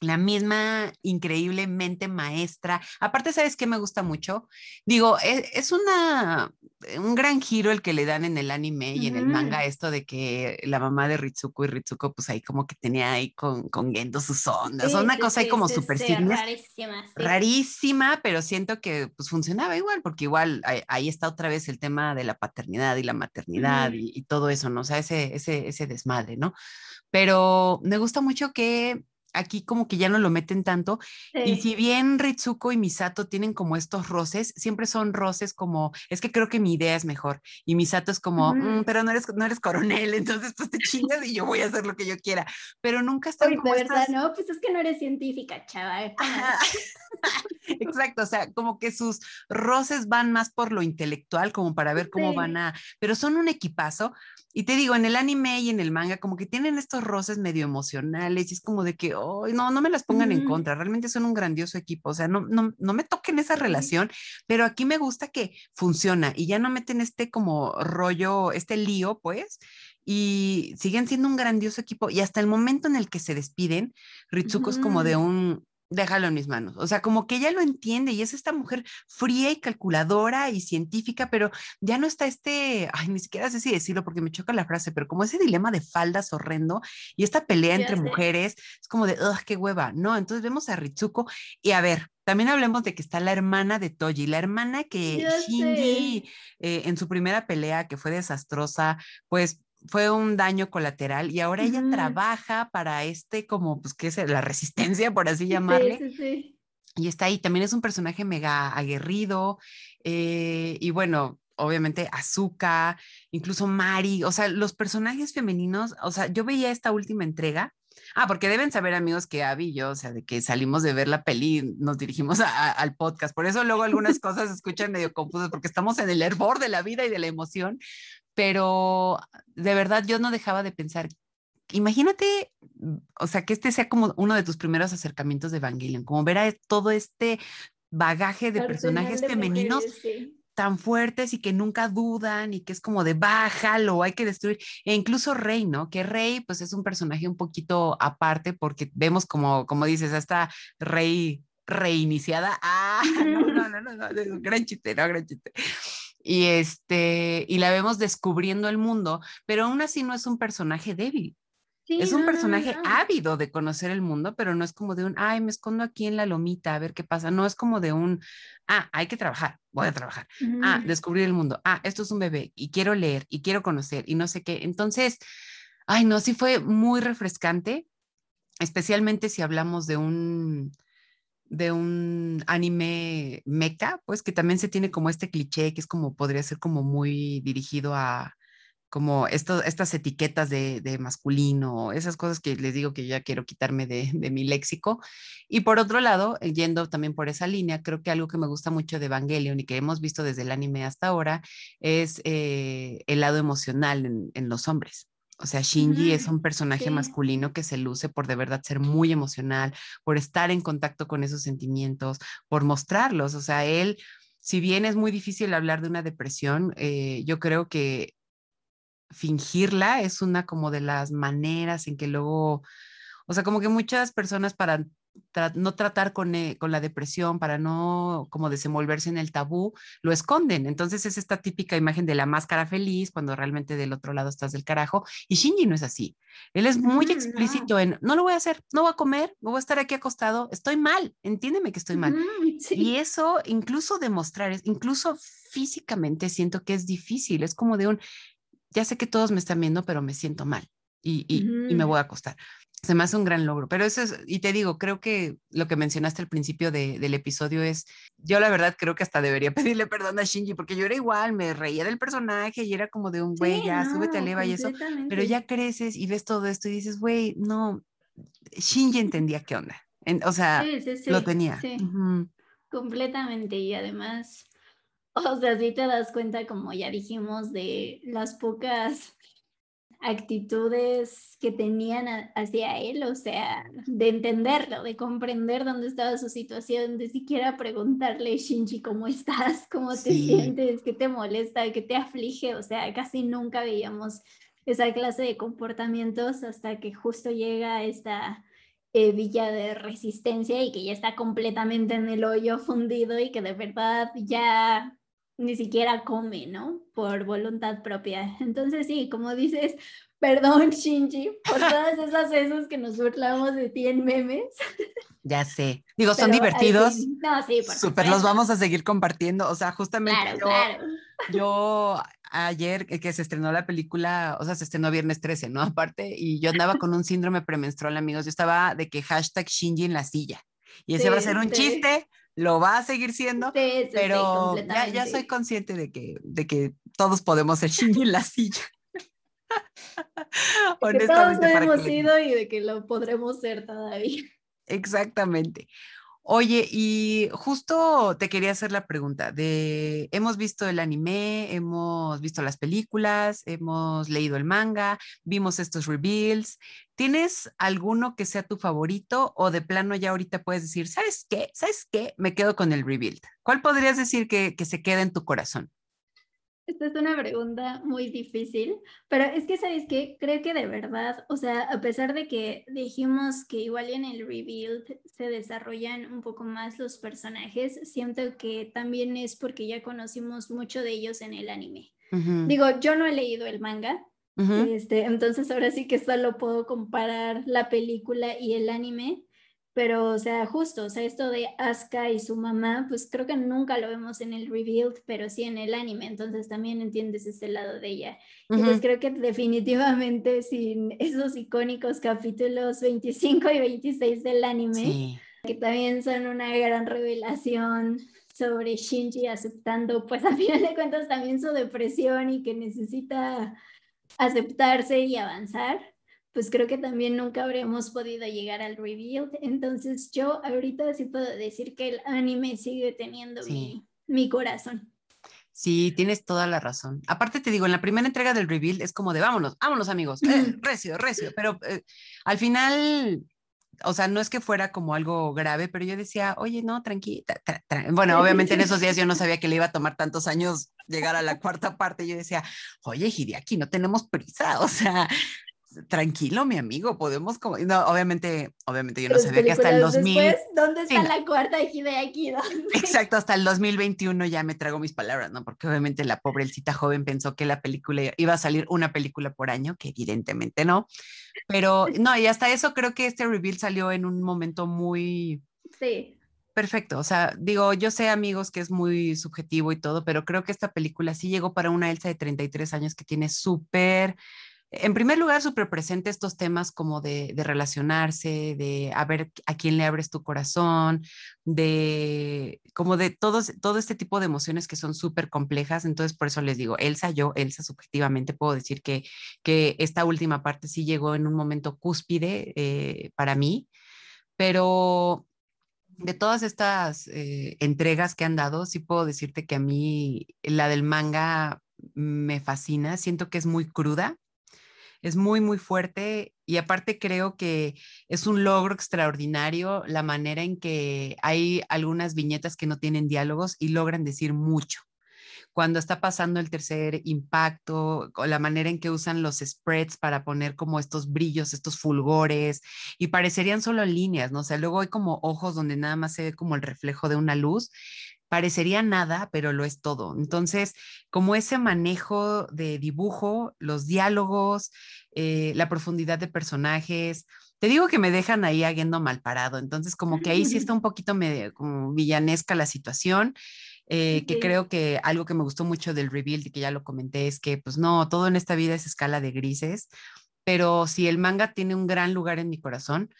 la misma increíblemente maestra. Aparte, ¿sabes qué me gusta mucho? Digo, e, es, una, un gran giro el que le dan en el anime y en el manga esto de que la mamá de Ritsuko y Ritsuko, pues ahí como que tenía ahí con, con Gendo sus ondas. una cosa ahí como súper rarísima. Rarísima, pero siento que pues funcionaba igual, porque igual ahí, está otra vez el tema de la paternidad y la maternidad y, y, todo eso, ¿no? O sea, ese, ese, ese desmadre, ¿no? Pero me gusta mucho que aquí como que ya no lo meten tanto. Y si bien Ritsuko y Misato tienen como estos roces, siempre son roces como, es que creo que mi idea es mejor. Y Misato es como, mm, pero no eres, no eres coronel, *laughs* entonces pues te chingas y yo voy a hacer lo que yo quiera. Pero nunca están como de verdad, no, pues es que no eres científica, chaval. *laughs* Exacto, o sea, como que sus roces van más por lo intelectual, como para ver cómo van a, pero son un equipazo. Y te digo, en el anime y en el manga, como que tienen estos roces medio emocionales y es como de que, no, no me las pongan en contra, realmente son un grandioso equipo, o sea, no, no, no me toquen esa relación, pero aquí me gusta que funciona y ya no meten este como rollo, este lío, pues, y siguen siendo un grandioso equipo y hasta el momento en el que se despiden, Ritsuko es como de un, déjalo en mis manos. O sea, como que ella lo entiende y es esta mujer fría y calculadora y científica, pero ya no está este, ay, ni siquiera sé si decirlo porque me choca la frase, pero como ese dilema de faldas horrendo y esta pelea entre mujeres, es como de, ugh, qué hueva, ¿no? Entonces vemos a Ritsuko y a ver, también hablemos de que está la hermana de Toji, la hermana que Shinji eh, en su primera pelea, que fue desastrosa, pues fue un daño colateral y ahora ella trabaja para este como, pues, ¿qué es? La resistencia, por así llamarle. Sí, sí, Y está ahí, también es un personaje mega aguerrido eh, y bueno, obviamente Azuka, incluso Mari, o sea, los personajes femeninos, o sea, yo veía esta última entrega. Ah, porque deben saber amigos que Abby y yo, o sea, de que salimos de ver la peli, nos dirigimos al podcast. Por eso luego algunas cosas se escuchan medio confusas, porque estamos en el hervor de la vida y de la emoción pero de verdad yo no dejaba de pensar, imagínate, o sea, que este sea como uno de tus primeros acercamientos de Evangelion, como ver a todo este bagaje de personajes femeninos tan fuertes y que nunca dudan y que es como de bájalo, hay que destruir, e incluso Rey, ¿no? Que Rey pues es un personaje un poquito aparte porque vemos como, como dices, hasta Rey reiniciada. Ah, *laughs* no, no, no, no, no, gran chiste, no, gran chiste y este y la vemos descubriendo el mundo, pero aún así no es un personaje débil. es un personaje ávido de conocer el mundo, pero no es como de un, ay, me escondo aquí en la lomita a ver qué pasa. No es como de un, ah, hay que trabajar, voy a trabajar. Ah, descubrir el mundo. Ah, esto es un bebé y quiero leer y quiero conocer y no sé qué. Entonces, ay, no, sí fue muy refrescante, especialmente si hablamos de un, de un anime mecha, pues que también se tiene como este cliché que es como podría ser como muy dirigido a como estas etiquetas de, de, masculino, esas cosas que les digo que ya quiero quitarme de, mi léxico. Y por otro lado, eh, yendo también por esa línea, creo que algo que me gusta mucho de Evangelion y que hemos visto desde el anime hasta ahora es eh, el lado emocional en los hombres. O sea, Shinji es un personaje masculino que se luce por de verdad ser muy emocional, por estar en contacto con esos sentimientos, por mostrarlos. O sea, él, si bien es muy difícil hablar de una depresión, eh, yo creo que fingirla es una como de las maneras en que luego O sea, como que muchas personas para no tratar con, eh, con, la depresión, para no como desenvolverse en el tabú, lo esconden. Entonces es esta típica imagen de la máscara feliz cuando realmente del otro lado estás del carajo. Y Shinji no es así. Él es muy explícito en, no lo voy a hacer, no voy a comer, no voy a estar aquí acostado, estoy mal, entiéndeme que estoy mal. Y eso, incluso demostrar, incluso físicamente siento que es difícil, es como de un, ya sé que todos me están viendo, pero me siento mal. Y, y, y, me voy a acostar se me hace un gran logro. Pero eso es, y te digo, creo que lo que mencionaste al principio del episodio es, yo la verdad creo que hasta debería *laughs* pedirle perdón a Shinji, porque yo era igual, me reía del personaje y era como de un güey, ya, súbete a Eva y eso, pero ya creces y ves todo esto y dices, güey, no, Shinji entendía qué onda. o sea, lo tenía. Completamente. Y además, o sea, si te das cuenta, como ya dijimos, de las pocas actitudes que tenían hacia él, o sea, de entenderlo, de comprender dónde estaba su situación, de siquiera preguntarle, Shinji, ¿cómo estás? ¿Cómo te sientes? ¿Qué te molesta? ¿Qué te aflige? O sea, casi nunca veíamos esa clase de comportamientos hasta que justo llega esta eh, villa de resistencia y que ya está completamente en el hoyo fundido y que de verdad ya ni siquiera come, ¿no? Por voluntad propia. *laughs* Entonces sí, como dices, *laughs* perdón Shinji por *laughs* todas esas veces que nos burlamos de ti en memes. Ya sé. Digo, son divertidos. No, sí, por Súper, los vamos a seguir compartiendo. O sea, justamente yo, yo ayer que se estrenó la película, o sea, se estrenó viernes 13, ¿no? Aparte, y yo andaba con un síndrome premenstrual, amigos. Yo estaba de que hashtag Shinji en la silla. Y ese va a ser un chiste, lo va a seguir siendo, pero ya, ya, soy consciente de que, de que todos podemos ser Shinji en la silla. Honestamente. *laughs* Que todos hemos sido y de que lo podremos ser todavía. Exactamente. Oye, y justo te quería hacer la pregunta de, hemos visto el anime, hemos visto las películas, hemos leído el manga, vimos estos reveals. ¿Tienes alguno que sea tu favorito o de plano ya ahorita puedes decir, ¿sabes qué? ¿Sabes qué? Me quedo con el rebuild. ¿Cuál podrías decir que se queda en tu corazón? Esta es una pregunta muy difícil, pero es que, ¿sabes qué? Creo que de verdad, o sea, a pesar de que dijimos que igual en el rebuild se desarrollan un poco más los personajes, siento que también es porque ya conocimos mucho de ellos en el anime. Digo, yo no he leído el manga, este, entonces ahora sí que solo puedo comparar la película y el anime, pero, o sea, justo, o sea, esto de Asuka y su mamá, pues creo que nunca lo vemos en el revealed, pero sí en el anime, entonces también entiendes este lado de ella. Y pues creo que definitivamente sin esos icónicos capítulos 25 y 26 del anime, que también son una gran revelación sobre Shinji aceptando, pues *laughs* a final de cuentas también su depresión y que necesita aceptarse y avanzar pues creo que también nunca habríamos podido llegar al reveal. Entonces yo ahorita sí puedo decir que el anime sigue teniendo mi, corazón. Sí, tienes toda la razón. Aparte te digo, en la primera entrega del reveal es como de vámonos, vámonos amigos, eh, recio, recio, pero eh, al final, o sea, no es que fuera como algo grave, pero yo decía, oye, no, tranquila. bueno, obviamente en esos días yo no sabía que le iba a tomar tantos años llegar a la cuarta parte. Yo decía, oye, Hideaki, no tenemos prisa, *laughs* o sea, tranquilo, mi amigo, podemos como, no, obviamente, obviamente yo no sabía que hasta el 2000. Después, ¿Dónde está la cuarta de aquí? *laughs* Exacto, hasta el 2021 ya me trago mis palabras, ¿no? Porque obviamente la pobre Elcita joven pensó que la película iba a salir una película por año, que evidentemente no. Pero *laughs* no, y hasta eso creo que este reveal salió en un momento muy... Sí. Perfecto, o sea, digo, yo sé amigos que es muy subjetivo y todo, pero creo que esta película sí llegó para una Elsa de 33 años que tiene súper en primer lugar, súper presente estos temas como de, relacionarse, de a ver a quién le abres tu corazón, de como de todos, todo este tipo de emociones que son súper complejas. Entonces, por eso les digo, Elsa, yo, Elsa, subjetivamente puedo decir que, que esta última parte sí llegó en un momento cúspide eh, para mí, pero de todas estas eh, entregas que han dado, sí puedo decirte que a mí la del manga me fascina, siento que es muy cruda es muy, muy fuerte y aparte creo que es un logro extraordinario la manera en que hay algunas viñetas que no tienen diálogos y logran decir mucho. cuando está pasando el tercer impacto, la manera en que usan los spreads para poner como estos brillos, estos fulgores, y parecerían solo líneas, ¿no? O sea, luego hay como ojos donde nada más se ve como el reflejo de una luz, parecería nada, pero lo es todo. Entonces, como ese manejo de dibujo, los diálogos, eh, la profundidad de personajes, te digo que me dejan ahí habiendo mal parado. Entonces, como que ahí sí *laughs* está un poquito medio como villanesca la situación. Eh, que creo que algo que me gustó mucho del reveal, y que ya lo comenté, es que pues no, todo en esta vida es escala de grises, pero si el manga tiene un gran lugar en mi corazón,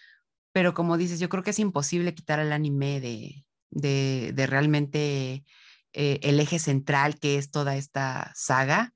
pero como dices, yo creo que es imposible quitar al anime de, de, realmente eh, el eje central que es toda esta saga.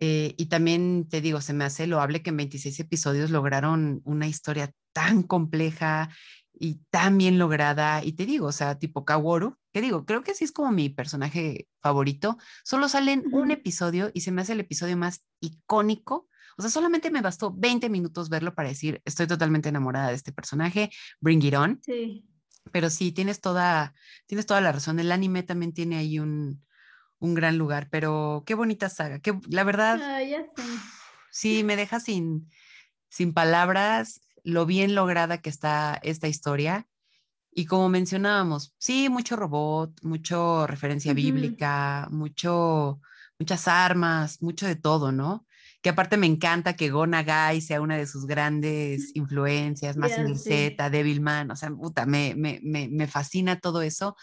Eh, y también te digo, se me hace loable que en 26 episodios lograron una historia tan compleja y tan bien lograda. Y te digo, o sea, tipo Kaworu, que digo, creo que sí es como mi personaje favorito. Solo salen un episodio y se me hace el episodio más icónico. O sea, solamente me bastó 20 minutos verlo para decir, estoy totalmente enamorada de este personaje, Bring It On. Sí. Pero sí, tienes toda, tienes toda la razón. El anime también tiene ahí un, un gran lugar, pero qué bonita saga. Que, la verdad, sí, me deja sin, sin palabras lo bien lograda que está esta historia. Y como mencionábamos, sí, mucho robot, mucho referencia bíblica, mucho, muchas armas, mucho de todo, ¿no? Que aparte me encanta que Gona Guy sea una de sus grandes influencias, más Devilman, o sea, puta, me, me, me, fascina todo eso,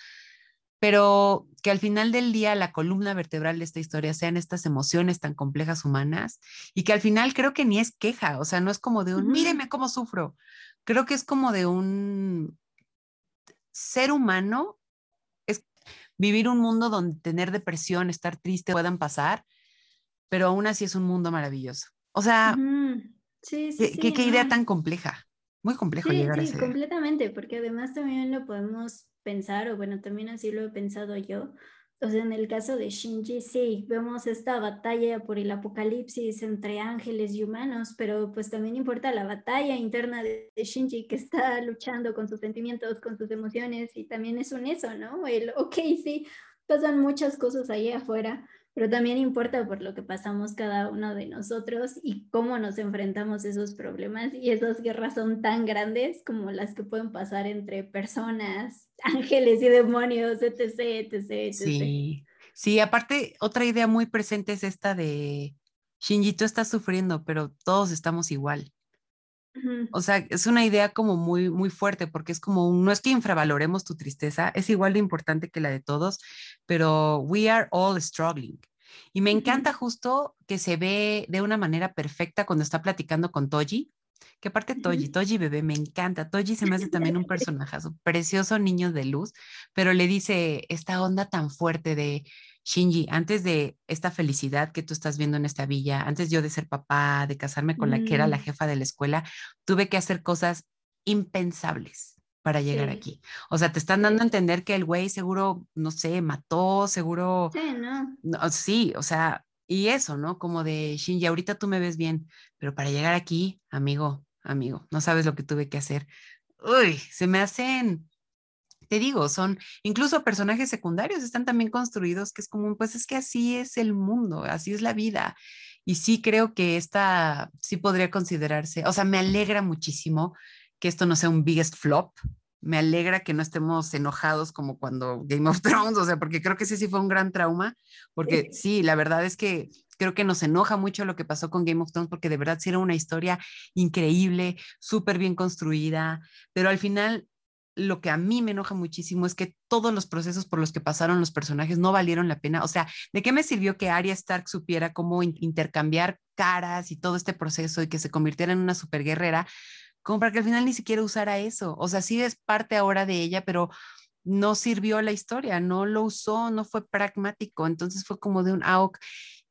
pero que al final del día la columna vertebral de esta historia sean estas emociones tan complejas humanas y que al final creo que ni es queja, o sea, no es como de un, míreme cómo sufro, creo que es como de un ser humano, es vivir un mundo donde tener depresión, estar triste puedan pasar pero aún así es un mundo maravilloso. O sea, sí, sí, ¿qué, qué, idea tan compleja? Muy complejo llegar a ese. completamente, porque además también lo podemos pensar, o bueno, también así lo he pensado yo. O sea, en el caso de Shinji, sí, vemos esta batalla por el apocalipsis entre ángeles y humanos, pero pues también importa la batalla interna de, Shinji que está luchando con sus sentimientos, con sus emociones, y también es un eso, ¿no? El, ok, sí, pasan muchas cosas ahí afuera, pero también importa por lo que pasamos cada uno de nosotros y cómo nos enfrentamos a esos problemas y esas guerras son tan grandes como las que pueden pasar entre personas, *laughs* ángeles y demonios, etc, etc, etc. Sí, sí, aparte otra idea muy presente es esta de Shinji, tú estás sufriendo, pero todos estamos igual. O sea, es una idea como muy, muy fuerte porque es como, no es que infravaloremos tu tristeza, es igual de importante que la de todos, pero we are all struggling. Y me encanta justo que se ve de una manera perfecta cuando está platicando con Toji, que aparte Toji, Toji bebé, me encanta. Toji se me hace también un *laughs* personaje, precioso niño de luz, pero le dice esta onda tan fuerte de, Shinji, antes de esta felicidad que tú estás viendo en esta villa, antes yo de ser papá, de casarme con la que era la mm. jefa de la escuela, tuve que hacer cosas impensables para llegar aquí. O sea, te están dando a entender que el güey seguro, no sé, mató, seguro. Sí, ¿no? no sí, o sea, y eso, ¿no? Como de Shinji, ahorita tú me ves bien, pero para llegar aquí, amigo, amigo, no sabes lo que tuve que hacer. Uy, se me hacen te digo, son incluso personajes secundarios, están también construidos, que es como, pues es que así es el mundo, así es la vida. Y sí creo que esta sí podría considerarse, o sea, me alegra muchísimo que esto no sea un biggest flop. Me alegra que no estemos enojados como cuando Game of *laughs* Thrones, o sea, porque creo que ese sí fue un gran trauma, porque sí, la verdad es que creo que nos enoja mucho lo que pasó con Game of Thrones, porque de verdad sí era una historia increíble, súper bien construida, pero al final lo que a mí me enoja muchísimo es que todos los procesos por los que pasaron los personajes no valieron la pena. O sea, ¿de qué me sirvió que Arya Stark supiera cómo intercambiar caras y todo este proceso y que se convirtiera en una superguerrera, como para que al final ni siquiera usara eso? O sea, sí es parte ahora de ella, pero no sirvió la historia, no lo usó, no fue pragmático. Entonces fue como de un AOC.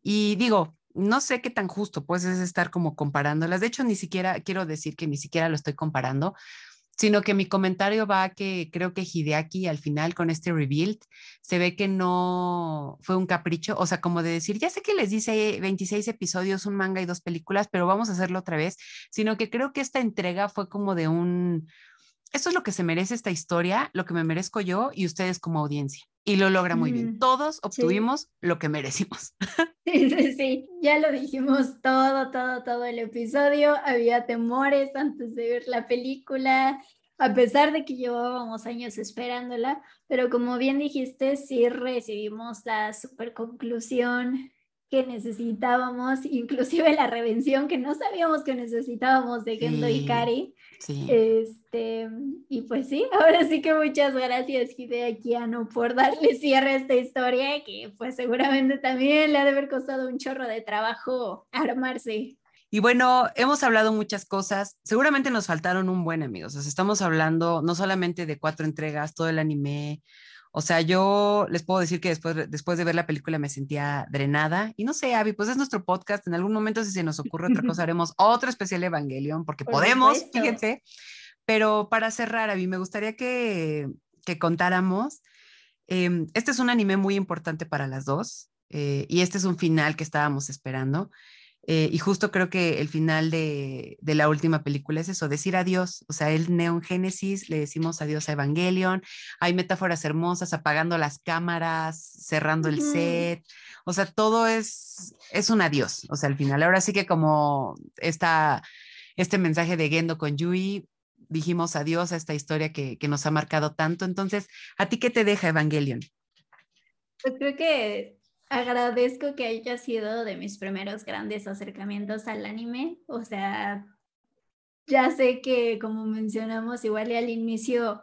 Y digo, no sé qué tan justo pues es estar como comparándolas. De hecho, ni siquiera quiero decir que ni siquiera lo estoy comparando sino que mi comentario va a que creo que Hideaki al final con este rebuild se ve que no fue un capricho, o sea, como de decir, ya sé que les dice 26 episodios, un manga y dos películas, pero vamos a hacerlo otra vez, sino que creo que esta entrega fue como de un, esto es lo que se merece esta historia, lo que me merezco yo y ustedes como audiencia. y lo logra muy bien. Todos obtuvimos lo que merecimos. *laughs* *laughs* Sí, sí, sí, ya lo dijimos todo, todo, todo el episodio. Había temores antes de ver la película, a pesar de que llevábamos años esperándola, pero como bien dijiste, sí recibimos la super conclusión que necesitábamos, inclusive la revención que no sabíamos que necesitábamos de Gendo y Kari. Sí. Este, y pues sí, *laughs* ahora sí que muchas gracias Hideaki Anno por darle cierre a esta historia que pues seguramente también le ha de haber costado un chorro de trabajo armarse. Y bueno, hemos hablado muchas cosas. Seguramente nos faltaron un buen, amigos. O sea, estamos hablando no solamente de cuatro entregas, todo el anime, o sea, yo les puedo decir que después, después de ver la película me sentía drenada. Y no sé, Avi, pues es nuestro podcast. En algún momento, si se nos ocurre otra *laughs* cosa, haremos otro especial Evangelion, porque podemos, fíjense. Pero para cerrar, Avi, me gustaría que, que contáramos. Eh, este es un anime muy importante para las dos. Eh, y este es un final que estábamos esperando. Eh, y justo creo que el final de, la última película es eso, decir adiós. O sea, el Neon Genesis, le decimos adiós a Evangelion. Hay metáforas hermosas, apagando las cámaras, cerrando el set. O sea, todo es, es un adiós. O sea, al final. Ahora sí que como esta, este mensaje de Gendo con Yui, dijimos adiós a esta historia que, que nos ha marcado tanto. Entonces, ¿a ti qué te deja Evangelion? Pues creo que agradezco que haya sido de mis primeros grandes acercamientos al anime. O sea, ya sé que como mencionamos igual y al inicio,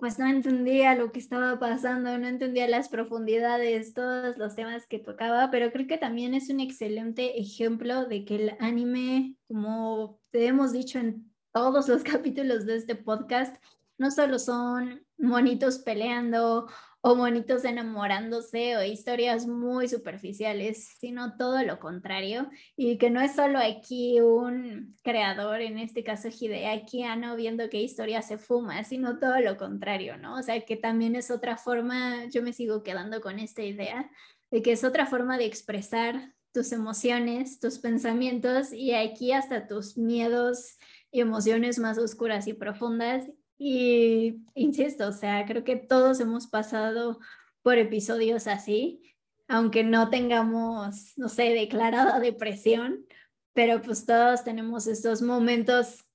pues no entendía lo que estaba pasando, no entendía las profundidades, todos los temas que tocaba, pero creo que también es un excelente ejemplo de que el anime, como te hemos dicho en todos los *laughs* capítulos de este podcast, no solo son monitos peleando o monitos enamorándose o historias muy superficiales, sino todo lo contrario y que no es solo aquí un creador, en este caso Hideaki Anno, viendo qué historia se fuma, sino todo lo contrario, ¿no? O sea, que también es otra forma, yo me sigo quedando con esta idea de que es otra forma de expresar tus emociones, tus pensamientos y aquí hasta tus miedos y emociones más oscuras y profundas y insisto, o sea, creo que todos hemos pasado por episodios así, aunque no tengamos, no sé, declarada depresión, pero pues todos tenemos estos momentos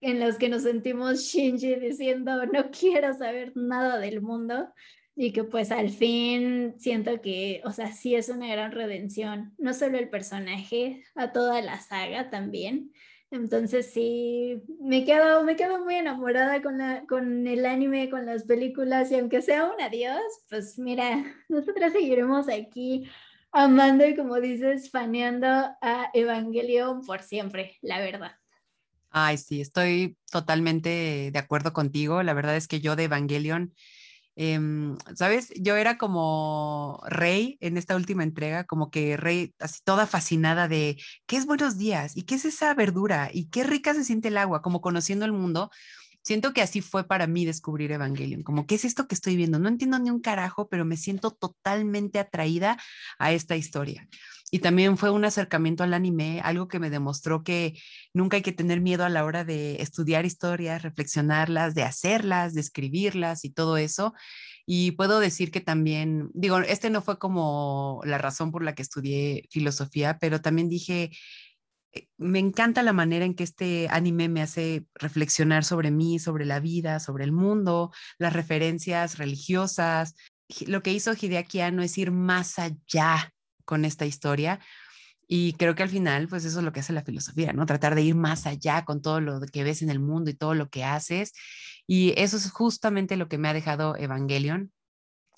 en los que nos sentimos Shinji diciendo no quiero saber nada del mundo y que pues al fin siento que, o sea, sí es una gran redención, no solo el personaje, a toda la saga también, entonces sí, me quedo, me quedo muy enamorada con, la, con el anime, con las películas y aunque sea un adiós, pues mira, *laughs* nosotras seguiremos aquí amando y como dices, faneando a Evangelion por siempre, la verdad. Ay, sí, estoy totalmente de acuerdo contigo. La verdad es que yo de Evangelion Em, ¿Sabes? Yo era como Rey en esta última entrega, como que Rey, así toda fascinada de qué es buenos días y qué es esa verdura y qué rica se siente el agua, como conociendo el mundo. Siento que así fue para mí descubrir Evangelion, como qué es esto que estoy viendo. No entiendo ni un carajo, pero me siento totalmente atraída a esta historia. Y también fue un acercamiento al anime, algo que me demostró que nunca hay que tener miedo a la hora de estudiar historias, reflexionarlas, de hacerlas, de escribirlas y todo eso. Y puedo decir que también, digo, este no fue como la razón por la que estudié filosofía, pero también dije, me encanta la manera en que este anime me hace reflexionar sobre mí, sobre la vida, sobre el mundo, las referencias religiosas. Lo que hizo Hideaki Anno es ir más allá con esta historia. Y creo que al final, pues eso es lo que hace la filosofía, ¿no? Tratar de ir más allá con todo lo que ves en el mundo y todo lo que haces. Y eso es justamente lo que me ha dejado Evangelion.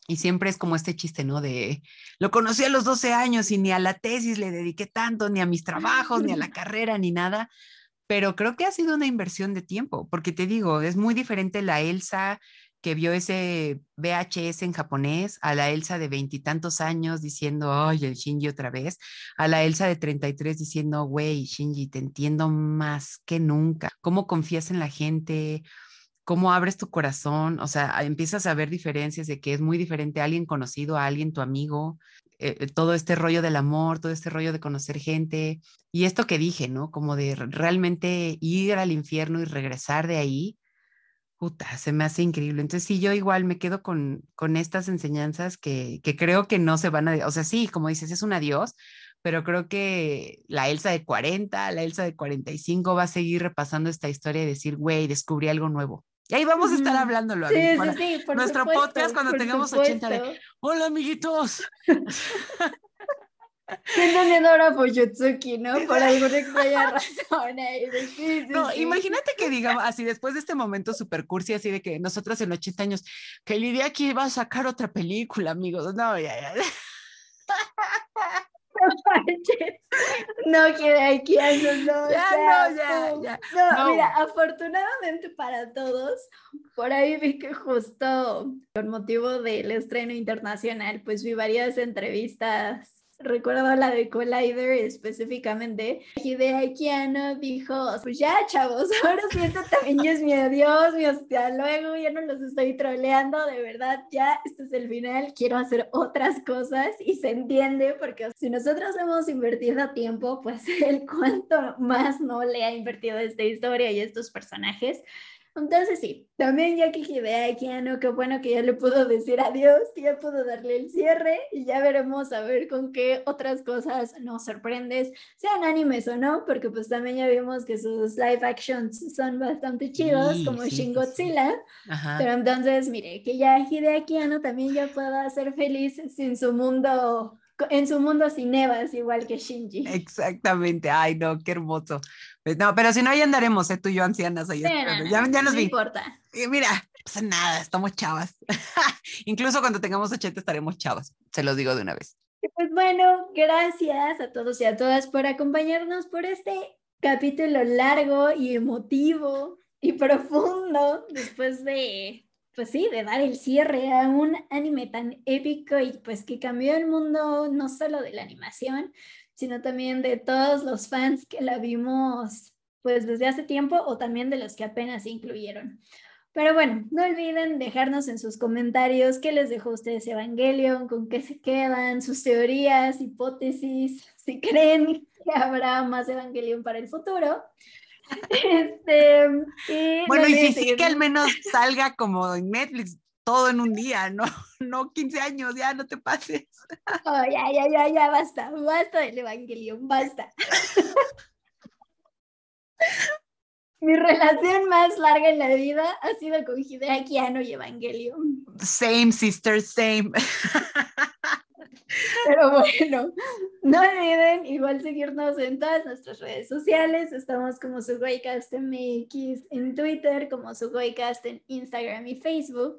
Y siempre es como este chiste, ¿no? De, lo conocí a los 12 años y ni a la tesis le dediqué tanto, ni a mis trabajos, ni a la *laughs* carrera, ni nada. Pero creo que ha sido una inversión de tiempo, porque te digo, es muy diferente la Elsa que vio ese VHS en japonés, a la Elsa de veintitantos años diciendo, ay, el Shinji otra vez, a la Elsa de 33 diciendo, güey, Shinji, te entiendo más que nunca. ¿Cómo confías en la gente? ¿Cómo abres tu corazón? O sea, empiezas a ver diferencias de que es muy diferente a alguien conocido, a alguien tu amigo, eh, eh, todo este rollo del amor, todo este rollo de conocer gente. Y esto que dije, ¿no? Como de realmente ir al infierno y regresar de ahí Puta, se me hace increíble. Entonces, sí, yo igual me quedo con, con estas enseñanzas que, que creo que no se van a, o sea, sí, como dices, es un adiós, pero creo que la Elsa de 40, la Elsa de 45 va a seguir repasando esta historia y decir, güey, descubrí algo nuevo. Y ahí vamos a estar hablándolo. Sí, sí, sí, por Nuestro podcast cuando tengamos 80 hola amiguitos. *laughs* Teniendo ahora Fuyutsuki, ¿no? Por alguna extraña *laughs* razón. no, imagínate que digamos así, después de este momento super cursi, así de que nosotros en 80 años, que Lidia aquí va a sacar otra película, amigos. No, ya, ya. *laughs* No quiere aquí no, ya, no, ya, ya. No, mira, afortunadamente para todos, por ahí vi que justo por motivo del estreno internacional, pues vi varias entrevistas recuerdo la de Collider específicamente, Hideaki Anno dijo, pues ya chavos, *laughs* ahora sí esto también ya es mi adiós, mi hasta luego, ya no los estoy troleando, de verdad, ya este es el final, quiero hacer otras cosas y se entiende porque si nosotros hemos invertido tiempo, pues *laughs* el cuánto más no le ha invertido esta historia y estos personajes, entonces sí, también ya que Hideaki no qué bueno que ya le pudo decir adiós, que ya pudo darle el cierre y ya veremos a ver con qué otras cosas nos sorprendes, sean animes o no, porque pues también ya vimos que sus live actions son bastante chidos, como Shin Godzilla, pero entonces mire, que ya Hideaki no también ya pueda ser feliz sin su mundo en su mundo sin Evas, igual que Shinji. Exactamente, ay no, qué hermoso. Pues no, pero si no, ahí andaremos, ¿eh? tú y yo ancianas ahí. ya, ya nos no importa. Mira, pues nada, estamos chavas. *laughs* Incluso cuando tengamos 80 estaremos chavas, se los digo de una vez. Pues bueno, gracias a todos y a todas por acompañarnos por este capítulo largo y emotivo y profundo después de pues sí, de dar el cierre a un anime tan épico y pues que cambió el mundo no solo de la animación, sino también de todos los fans que la vimos pues desde hace tiempo o también de los que apenas incluyeron. Pero bueno, no olviden dejarnos en sus comentarios qué les dejó a ustedes Evangelion, con qué se quedan, sus teorías, hipótesis, si creen que habrá más Evangelion para el futuro. *laughs* Este, bueno, y si sí que al menos salga como en Netflix, todo en un día, no, *laughs* no 15 años, ya no te pases. Oh, ya, ya, ya, ya, basta, basta del Evangelio, basta. Mi relación más larga en la vida ha sido con Hideaki Anno y Evangelion. Same, sister, same. *laughs* Pero bueno, no olviden igual seguirnos en todas nuestras redes sociales. Estamos como Sugoicast MX en Twitter, como Sugoicast en Instagram y Facebook.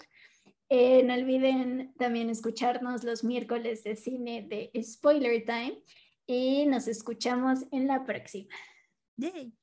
Eh, no olviden también escucharnos los miércoles de cine de Spoiler Time y nos escuchamos en la próxima. Yay.